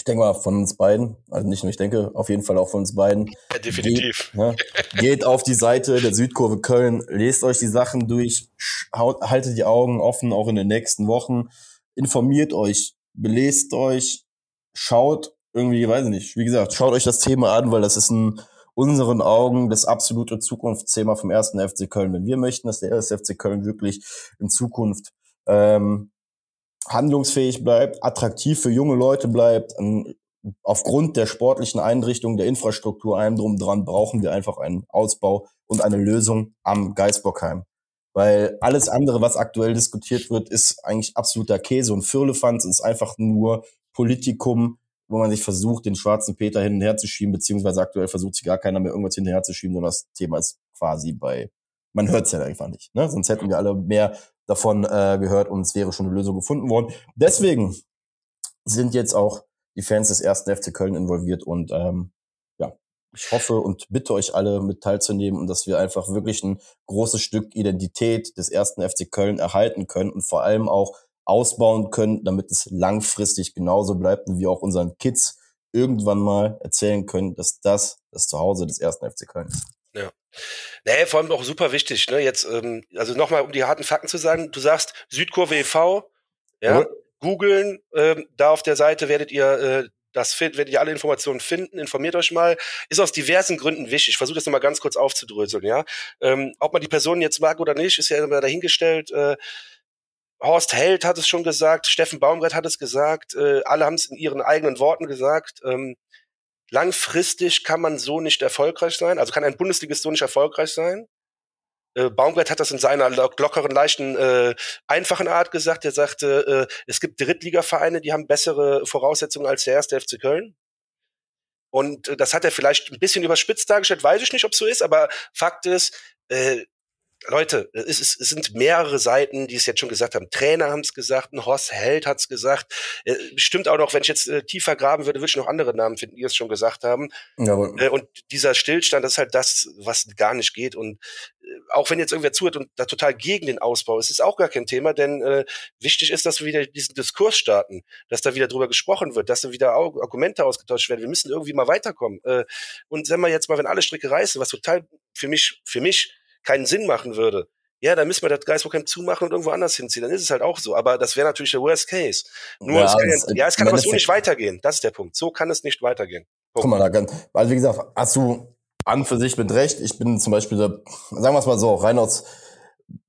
ich denke mal von uns beiden, also nicht nur ich denke, auf jeden Fall auch von uns beiden. Ja, definitiv. Geht, ne, geht auf die Seite der Südkurve Köln, lest euch die Sachen durch, haltet die Augen offen, auch in den nächsten Wochen, informiert euch, belest euch, schaut irgendwie, weiß ich nicht, wie gesagt, schaut euch das Thema an, weil das ist in unseren Augen das absolute Zukunftsthema vom ersten FC Köln. Wenn wir möchten, dass der erste FC Köln wirklich in Zukunft ähm, handlungsfähig bleibt, attraktiv für junge Leute bleibt. Aufgrund der sportlichen Einrichtung, der Infrastruktur, allem drum dran, brauchen wir einfach einen Ausbau und eine Lösung am Geisbockheim. Weil alles andere, was aktuell diskutiert wird, ist eigentlich absoluter Käse und Firlefanz ist einfach nur Politikum, wo man sich versucht, den schwarzen Peter hin und her zu schieben, beziehungsweise aktuell versucht sich gar keiner mehr irgendwas hinterher zu schieben, sondern das Thema ist quasi bei, man hört es ja einfach nicht. Ne? Sonst hätten wir alle mehr davon äh, gehört und es wäre schon eine Lösung gefunden worden. Deswegen sind jetzt auch die Fans des ersten FC Köln involviert und ähm, ja, ich hoffe und bitte euch alle mit teilzunehmen und dass wir einfach wirklich ein großes Stück Identität des ersten FC Köln erhalten können und vor allem auch ausbauen können, damit es langfristig genauso bleibt und wir auch unseren Kids irgendwann mal erzählen können, dass das das Zuhause des ersten FC Köln ist. Ja. Nee, vor allem auch super wichtig, ne? Jetzt, ähm, also nochmal, um die harten Fakten zu sagen, du sagst Südkurve e.V., ja, googeln, ähm, da auf der Seite werdet ihr äh, das findet, werdet ihr alle Informationen finden, informiert euch mal. Ist aus diversen Gründen wichtig. Ich versuche das nochmal ganz kurz aufzudröseln, ja. Ähm, ob man die Person jetzt mag oder nicht, ist ja immer dahingestellt. Äh, Horst Held hat es schon gesagt, Steffen Baumgart hat es gesagt, äh, alle haben es in ihren eigenen Worten gesagt. Ähm, langfristig kann man so nicht erfolgreich sein, also kann ein Bundesligist so nicht erfolgreich sein. Äh, Baumgart hat das in seiner lockeren, leichten, äh, einfachen Art gesagt. Er sagte, äh, es gibt Drittligavereine, die haben bessere Voraussetzungen als der erste FC Köln. Und äh, das hat er vielleicht ein bisschen überspitzt dargestellt, weiß ich nicht, ob so ist, aber Fakt ist, äh, Leute, es, ist, es sind mehrere Seiten, die es jetzt schon gesagt haben. Trainer haben es gesagt, ein Horst Held hat es gesagt. Äh, stimmt auch noch, wenn ich jetzt äh, tiefer graben würde, würde ich noch andere Namen finden, die es schon gesagt haben. Jawohl. Äh, und dieser Stillstand, das ist halt das, was gar nicht geht. Und äh, auch wenn jetzt irgendwer zuhört und da total gegen den Ausbau ist, ist auch gar kein Thema, denn äh, wichtig ist, dass wir wieder diesen Diskurs starten, dass da wieder drüber gesprochen wird, dass da wieder Argumente ausgetauscht werden. Wir müssen irgendwie mal weiterkommen. Äh, und sagen wir jetzt mal, wenn alle Stricke reißen, was total für mich, für mich keinen Sinn machen würde, ja, dann müssen wir das Geisbockheim zumachen und irgendwo anders hinziehen. Dann ist es halt auch so. Aber das wäre natürlich der Worst Case. Nur, ja, es kann, ja, ja, es kann aber so nicht weitergehen. Das ist der Punkt. So kann es nicht weitergehen. Punkt. Guck mal, da kann, also wie gesagt, hast du an für sich mit Recht. Ich bin zum Beispiel, der, sagen wir es mal so, rein aus,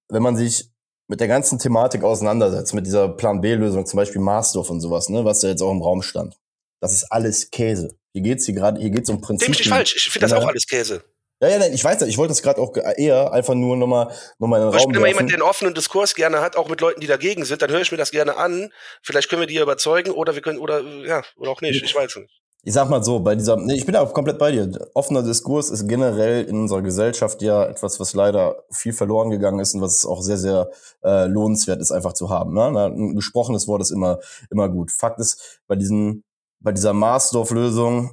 wenn man sich mit der ganzen Thematik auseinandersetzt, mit dieser Plan B-Lösung, zum Beispiel Marsdorf und sowas, ne, was da jetzt auch im Raum stand. Das ist alles Käse. Hier geht's hier gerade, hier geht's um Prinzipien. Dem ich nicht falsch. Ich finde das auch alles Käse. Ja, ja, nein, ich weiß das. Ich wollte das gerade auch eher einfach nur nochmal noch mal in den Raum Ich bin immer jemand, der einen offenen Diskurs gerne hat, auch mit Leuten, die dagegen sind. Dann höre ich mir das gerne an. Vielleicht können wir die überzeugen oder wir können oder ja oder auch nicht. Ich weiß nicht. Ich sag mal so, bei dieser, nee, ich bin auch komplett bei dir. Offener Diskurs ist generell in unserer Gesellschaft ja etwas, was leider viel verloren gegangen ist und was auch sehr, sehr äh, lohnenswert ist, einfach zu haben. Ne? Ein gesprochenes Wort ist immer, immer gut. Fakt ist, bei diesen, bei dieser Marsdorf-Lösung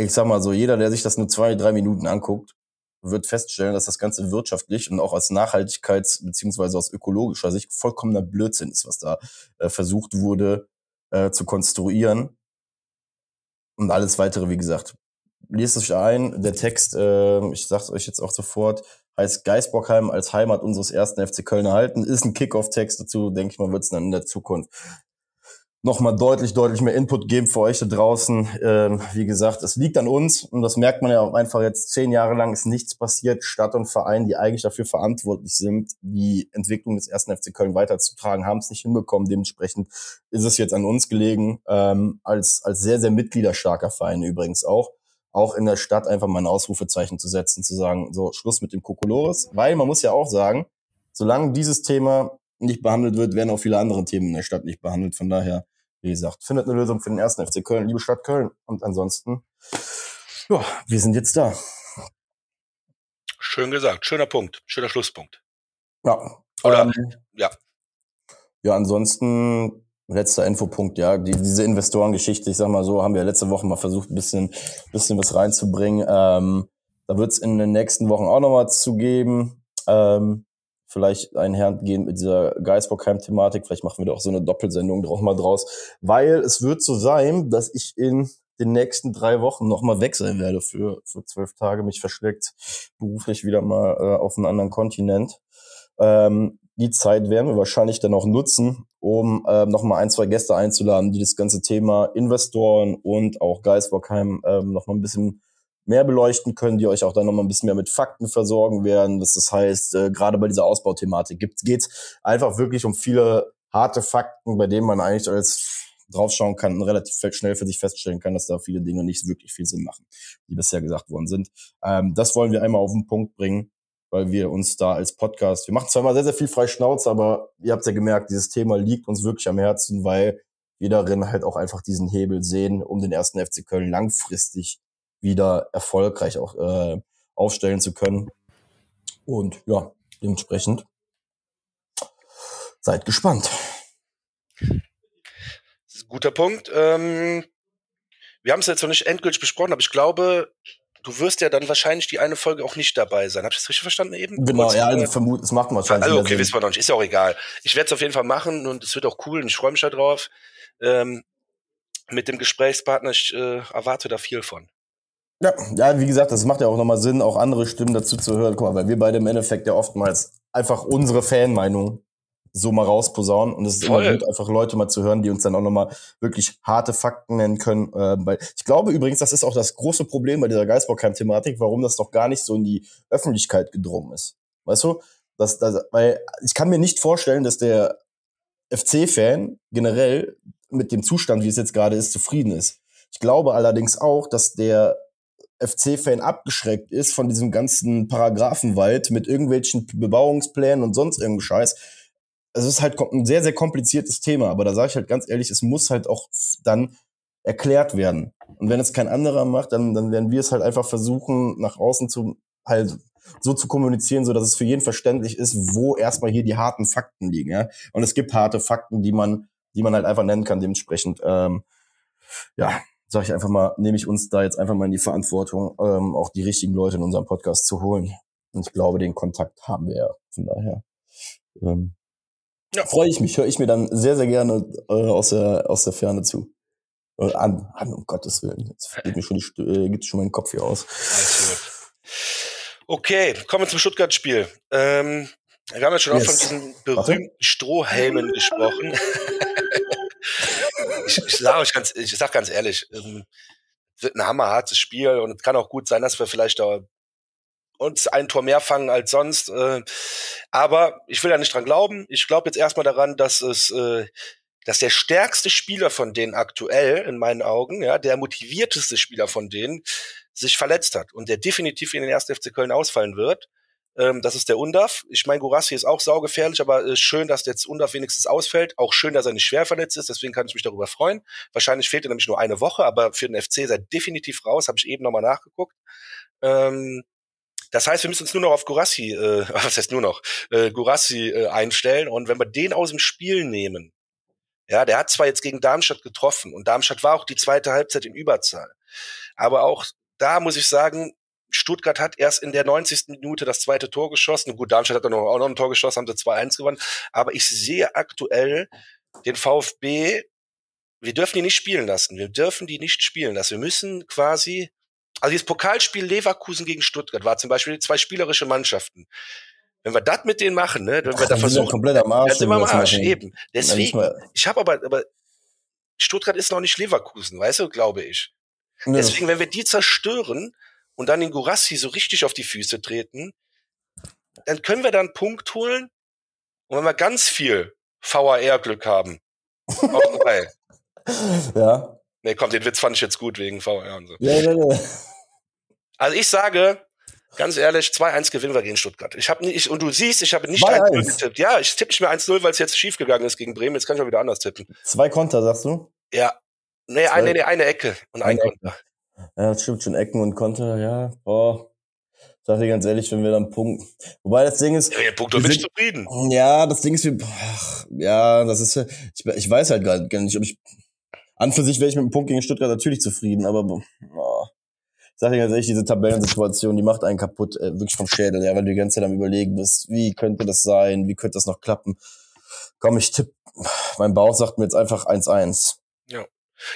ich sag mal so, jeder, der sich das nur zwei, drei Minuten anguckt, wird feststellen, dass das Ganze wirtschaftlich und auch als Nachhaltigkeits- beziehungsweise aus ökologischer Sicht vollkommener Blödsinn ist, was da äh, versucht wurde äh, zu konstruieren. Und alles weitere, wie gesagt, liest es euch ein. Der Text, äh, ich sag's euch jetzt auch sofort, heißt Geisbockheim als Heimat unseres ersten FC Köln erhalten. Ist ein Kickoff-Text dazu, denke ich mal, wird es dann in der Zukunft nochmal deutlich, deutlich mehr Input geben für euch da draußen. Ähm, wie gesagt, es liegt an uns und das merkt man ja auch einfach jetzt zehn Jahre lang ist nichts passiert. Stadt und Verein, die eigentlich dafür verantwortlich sind, die Entwicklung des ersten FC Köln weiterzutragen, haben es nicht hinbekommen. Dementsprechend ist es jetzt an uns gelegen, ähm, als, als sehr, sehr mitgliederstarker Verein übrigens auch, auch in der Stadt einfach mal ein Ausrufezeichen zu setzen, zu sagen, so Schluss mit dem Kokolores, weil man muss ja auch sagen, solange dieses Thema nicht behandelt wird, werden auch viele andere Themen in der Stadt nicht behandelt. Von daher, wie gesagt, findet eine Lösung für den ersten FC Köln, liebe Stadt Köln. Und ansonsten, ja, wir sind jetzt da. Schön gesagt, schöner Punkt, schöner Schlusspunkt. Ja. Oder, ähm, ja. Ja, ansonsten, letzter Infopunkt, ja, die, diese Investorengeschichte, ich sag mal so, haben wir letzte Woche mal versucht, ein bisschen, bisschen was reinzubringen. Ähm, da wird es in den nächsten Wochen auch noch was zu geben. Ähm, vielleicht einhergehend mit dieser Geisbockheim-Thematik. Vielleicht machen wir da auch so eine Doppelsendung drauf mal draus. Weil es wird so sein, dass ich in den nächsten drei Wochen nochmal weg sein werde für, für zwölf Tage. Mich verschlägt beruflich wieder mal äh, auf einen anderen Kontinent. Ähm, die Zeit werden wir wahrscheinlich dann auch nutzen, um äh, nochmal ein, zwei Gäste einzuladen, die das ganze Thema Investoren und auch Geisbockheim ähm, nochmal ein bisschen mehr beleuchten können, die euch auch dann nochmal ein bisschen mehr mit Fakten versorgen werden. Das, heißt, äh, gerade bei dieser Ausbauthematik geht es einfach wirklich um viele harte Fakten, bei denen man eigentlich als draufschauen kann und relativ schnell für sich feststellen kann, dass da viele Dinge nicht wirklich viel Sinn machen, die bisher gesagt worden sind. Ähm, das wollen wir einmal auf den Punkt bringen, weil wir uns da als Podcast, wir machen zwar immer sehr, sehr viel frei Schnauze, aber ihr habt ja gemerkt, dieses Thema liegt uns wirklich am Herzen, weil wir darin halt auch einfach diesen Hebel sehen, um den ersten FC Köln langfristig wieder erfolgreich auch äh, aufstellen zu können. Und ja, dementsprechend seid gespannt. Guter Punkt. Ähm, wir haben es jetzt noch nicht endgültig besprochen, aber ich glaube, du wirst ja dann wahrscheinlich die eine Folge auch nicht dabei sein. Hab ich das richtig verstanden eben? Genau, Kurz, ja, also vermuten, es macht wahrscheinlich. Also okay, wissen wir noch nicht. Ist ja auch egal. Ich werde es auf jeden Fall machen und es wird auch cool und ich freue mich darauf. Ähm, mit dem Gesprächspartner. Ich äh, erwarte da viel von. Ja, ja, wie gesagt, das macht ja auch nochmal Sinn, auch andere Stimmen dazu zu hören. Guck mal, weil wir beide im Endeffekt ja oftmals einfach unsere Fanmeinung so mal rausposaunen. Und es ist Voll. immer gut, einfach Leute mal zu hören, die uns dann auch nochmal wirklich harte Fakten nennen können. Äh, weil ich glaube übrigens, das ist auch das große Problem bei dieser Geistbockheim-Thematik, warum das doch gar nicht so in die Öffentlichkeit gedrungen ist. Weißt du? Das, das, weil ich kann mir nicht vorstellen, dass der FC-Fan generell mit dem Zustand, wie es jetzt gerade ist, zufrieden ist. Ich glaube allerdings auch, dass der FC-Fan abgeschreckt ist von diesem ganzen Paragraphenwald mit irgendwelchen Bebauungsplänen und sonst irgendeinem Scheiß. Es ist halt ein sehr, sehr kompliziertes Thema, aber da sage ich halt ganz ehrlich, es muss halt auch dann erklärt werden. Und wenn es kein anderer macht, dann, dann werden wir es halt einfach versuchen, nach außen zu halt so zu kommunizieren, so dass es für jeden verständlich ist, wo erstmal hier die harten Fakten liegen. Ja? Und es gibt harte Fakten, die man, die man halt einfach nennen kann. Dementsprechend, ähm, ja, sage ich einfach mal, nehme ich uns da jetzt einfach mal in die Verantwortung, ähm, auch die richtigen Leute in unserem Podcast zu holen. Und ich glaube, den Kontakt haben wir ja. Von daher ähm, ja. freue ich mich, höre ich mir dann sehr, sehr gerne äh, aus, der, aus der Ferne zu. Äh, an, an, um Gottes Willen. Jetzt geht mir schon, die, äh, geht schon mein Kopf hier aus. Okay, kommen wir zum Stuttgart-Spiel. Ähm, wir haben ja schon yes. auch von diesen berühmten Warte. Strohhelmen gesprochen. ich, ich, sage euch ganz, ich sag ganz ehrlich, ähm, wird ein hammerhartes Spiel und es kann auch gut sein, dass wir vielleicht da uns ein Tor mehr fangen als sonst. Äh, aber ich will ja nicht dran glauben. Ich glaube jetzt erstmal daran, dass es, äh, dass der stärkste Spieler von denen aktuell in meinen Augen, ja, der motivierteste Spieler von denen, sich verletzt hat und der definitiv in den 1. FC Köln ausfallen wird. Ähm, das ist der Undaf. Ich meine, Gurassi ist auch saugefährlich, aber äh, schön, dass jetzt Undaf wenigstens ausfällt. Auch schön, dass er nicht schwer verletzt ist, deswegen kann ich mich darüber freuen. Wahrscheinlich fehlt er nämlich nur eine Woche, aber für den FC ist er definitiv raus, habe ich eben nochmal nachgeguckt. Ähm, das heißt, wir müssen uns nur noch auf Gurassi, äh, was heißt nur noch, äh, Gurassi äh, einstellen. Und wenn wir den aus dem Spiel nehmen, ja, der hat zwar jetzt gegen Darmstadt getroffen und Darmstadt war auch die zweite Halbzeit in Überzahl. Aber auch da muss ich sagen, Stuttgart hat erst in der 90. Minute das zweite Tor geschossen. Gut, Darmstadt hat dann auch noch ein Tor geschossen, haben sie 2-1 gewonnen. Aber ich sehe aktuell den VfB, wir dürfen die nicht spielen lassen. Wir dürfen die nicht spielen lassen. Wir müssen quasi, also dieses Pokalspiel Leverkusen gegen Stuttgart war zum Beispiel zwei spielerische Mannschaften. Wenn wir das mit denen machen, ne, wenn wir da versuchen, komplett am Arsch, dann sind wir am Arsch, eben. Deswegen, ich habe aber, aber Stuttgart ist noch nicht Leverkusen, weißt du, glaube ich. Deswegen, wenn wir die zerstören und dann den Gurassi so richtig auf die Füße treten, dann können wir da einen Punkt holen. Und wenn wir ganz viel VAR-Glück haben, auch drei. Ja. Nee, komm, den Witz fand ich jetzt gut wegen VAR und so. Ja, ja, ja. Also ich sage, ganz ehrlich, 2-1 gewinnen wir gegen Stuttgart. Ich habe nicht, und du siehst, ich habe nicht 1-0 getippt. Ja, ich tippe nicht mehr 1-0, weil es jetzt schief gegangen ist gegen Bremen. Jetzt kann ich auch wieder anders tippen. Zwei Konter, sagst du? Ja. Nee, eine, nee, eine Ecke und ein Konter. Ja, das stimmt schon. Ecken und Konter, ja. Boah. Sag dir ganz ehrlich, wenn wir dann punkten. Wobei das Ding ist. Ja, ja Punkt, bin ich zufrieden. Ja, das Ding ist, wir, ach, ja, das ist, ich, ich weiß halt gar nicht, ob ich, an für sich wäre ich mit dem Punkt gegen Stuttgart natürlich zufrieden, aber, boah. Ich sag dir ganz ehrlich, diese Tabellensituation, die macht einen kaputt, äh, wirklich vom Schädel, ja, weil du die ganze Zeit am überlegen bist, wie könnte das sein, wie könnte das noch klappen. Komm, ich tipp, mein Bauch sagt mir jetzt einfach 1-1. Ja.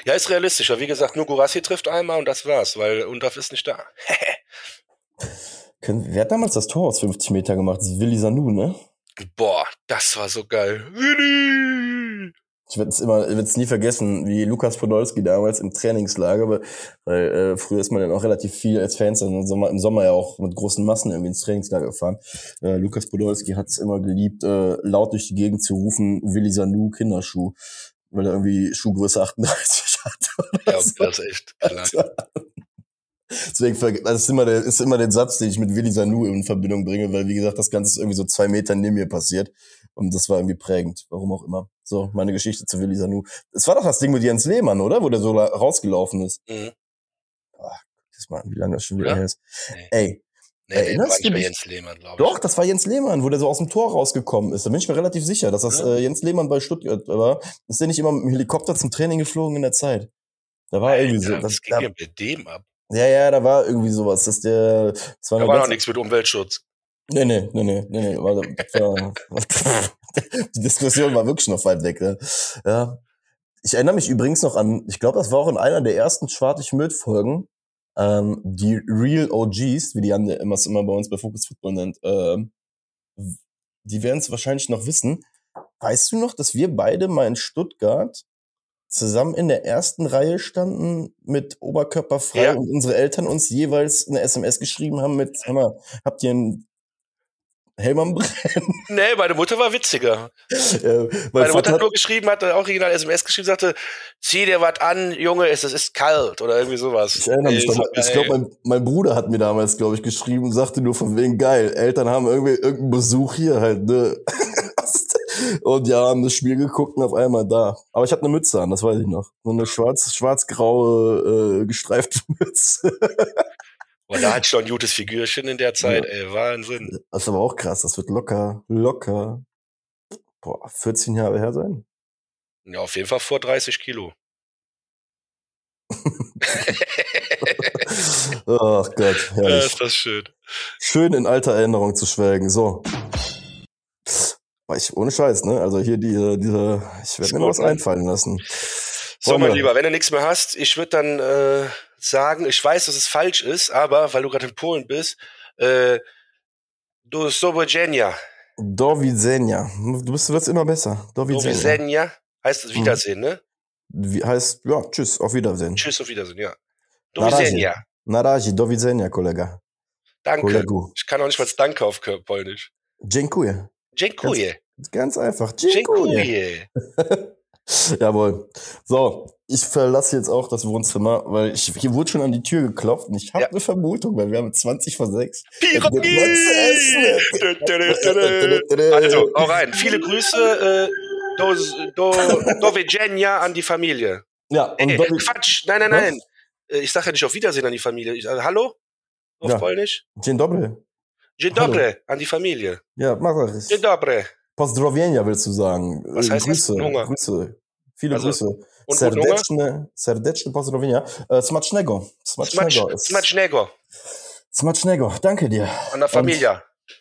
Ja, ist realistischer. Wie gesagt, nur Gurassi trifft einmal und das war's, weil Undaf ist nicht da. Wer hat damals das Tor aus 50 Meter gemacht? Das ist Willi Sanu, ne? Boah, das war so geil. Willi! Ich werde es immer, werde es nie vergessen, wie Lukas Podolski damals im Trainingslager, weil, weil äh, früher ist man dann auch relativ viel als Fans im Sommer, im Sommer ja auch mit großen Massen irgendwie ins Trainingslager gefahren. Äh, Lukas Podolski hat es immer geliebt, äh, laut durch die Gegend zu rufen, Willi Sanu Kinderschuh weil er irgendwie Schuhgröße 38 hat. Ja, so. das ist echt klein. Deswegen, das ist immer, der, ist immer der Satz, den ich mit Willi Sanu in Verbindung bringe, weil, wie gesagt, das Ganze ist irgendwie so zwei Meter neben mir passiert. Und das war irgendwie prägend, warum auch immer. So, meine Geschichte zu Willi Sanu. Es war doch das Ding mit Jens Lehmann, oder? Wo der so rausgelaufen ist. Mhm. Ach, das mal, wie lange das schon wieder ja? her ist. Nee. Ey, Nee, Erinnerst nee, du dich? Jens Lehmann, glaube ich. Doch, das war Jens Lehmann, wo der so aus dem Tor rausgekommen ist. Da bin ich mir relativ sicher, dass das ja. äh, Jens Lehmann bei Stuttgart war. Ist der nicht immer mit dem Helikopter zum Training geflogen in der Zeit? Da war Alter, irgendwie so. Das, das ging da, ja mit dem ab. Ja, ja, da war irgendwie sowas. Dass der, das war da war noch nichts mit Umweltschutz. Nee, nee, nee, nee, nee, nee. War, war, die Diskussion war wirklich noch weit weg. Ne? Ja. Ich erinnere mich übrigens noch an, ich glaube, das war auch in einer der ersten Schwartig Müll-Folgen, ähm, die Real OGs, wie die Jan immer, immer bei uns bei Focus Football nennt, ähm, die werden es wahrscheinlich noch wissen. Weißt du noch, dass wir beide mal in Stuttgart zusammen in der ersten Reihe standen mit Oberkörper frei Ja. und unsere Eltern uns jeweils eine SMS geschrieben haben mit, hör mal, habt ihr einen Helm am Brennen? Nee, meine Mutter war witziger. Äh, mein Meine Mutter hat nur geschrieben, hat auch original SMS geschrieben, sagte, zieh dir was an, Junge, es, es ist kalt oder irgendwie sowas. Ich erinnere mich, Ey, damals- ich glaube, mein, mein Bruder hat mir damals, glaube ich, geschrieben und sagte nur von wegen geil. Eltern haben irgendwie irgendeinen Besuch hier halt, ne? und ja, haben das Spiel geguckt und auf einmal da. Aber ich hatte eine Mütze an, das weiß ich noch. So eine schwarz, schwarz-graue, äh, gestreifte Mütze. Und da ich schon ein gutes Figürchen in der Zeit, ey, Wahnsinn. Das ist aber auch krass, das wird locker, locker, boah, 14 Jahre her sein. Ja, auf jeden Fall vor 30 Kilo. Ach Gott, Ja, herrlich. ist das schön. Schön in alter Erinnerung zu schwelgen. So. War ich ohne Scheiß, ne? Also hier diese, diese, ich werde mir noch was einfallen lassen. So, mein? Lieber, wenn du nichts mehr hast, ich würde dann äh, sagen, ich weiß, dass es falsch ist, aber weil du gerade in Polen bist, äh, du Sobodzenia, Do widzenia. Du bist, du wirst immer besser. Do do widzenia. widzenia, heißt es Wiedersehen, ne? Wie heißt, ja, tschüss, auf Wiedersehen. Tschüss, auf Wiedersehen, ja. Do Na razie. widzenia. Na razie, do widzenia, kolega. Danke. Kolegu. Ich kann auch nicht mal das Danke auf Polnisch. Dziękuję. Dziękuję. Ganz einfach. Dziękuję. Dziękuję. Jawohl. So, ich verlasse jetzt auch das Wohnzimmer, weil ich, hier wurde schon an die Tür geklopft und ich habe Ja. eine Vermutung, weil wir haben 20 vor 6. Pyramid! Also, auch rein. Viele Grüße, äh, do, do, do widzenia an die Familie. Ja, und Ey, Quatsch, nein, nein, Was? nein. Äh, Ich sage ja nicht auf Wiedersehen an die Familie. Ich, äh, hallo? Auf Ja. Polnisch? dzień dobry. Dzień dobry an die Familie. Ja, mach das. Dzień dobry. Pozdrowienia willst du sagen. Was heißt? Grüße, Hunger. Grüße. Viele Also, Grüße. Und? Serdeczne, serdeczne pozdrowienia. Äh, smacznego. Smacznego. Smacz, smacznego Smacznego. Danke dir. an der Familie,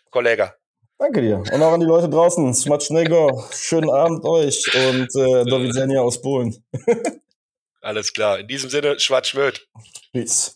Kollege. Danke dir. Und auch an die Leute draußen. Smacznego. Schönen Abend euch und äh, do widzenia aus Polen. Alles klar. In diesem Sinne, Schwarzschmöd. Peace.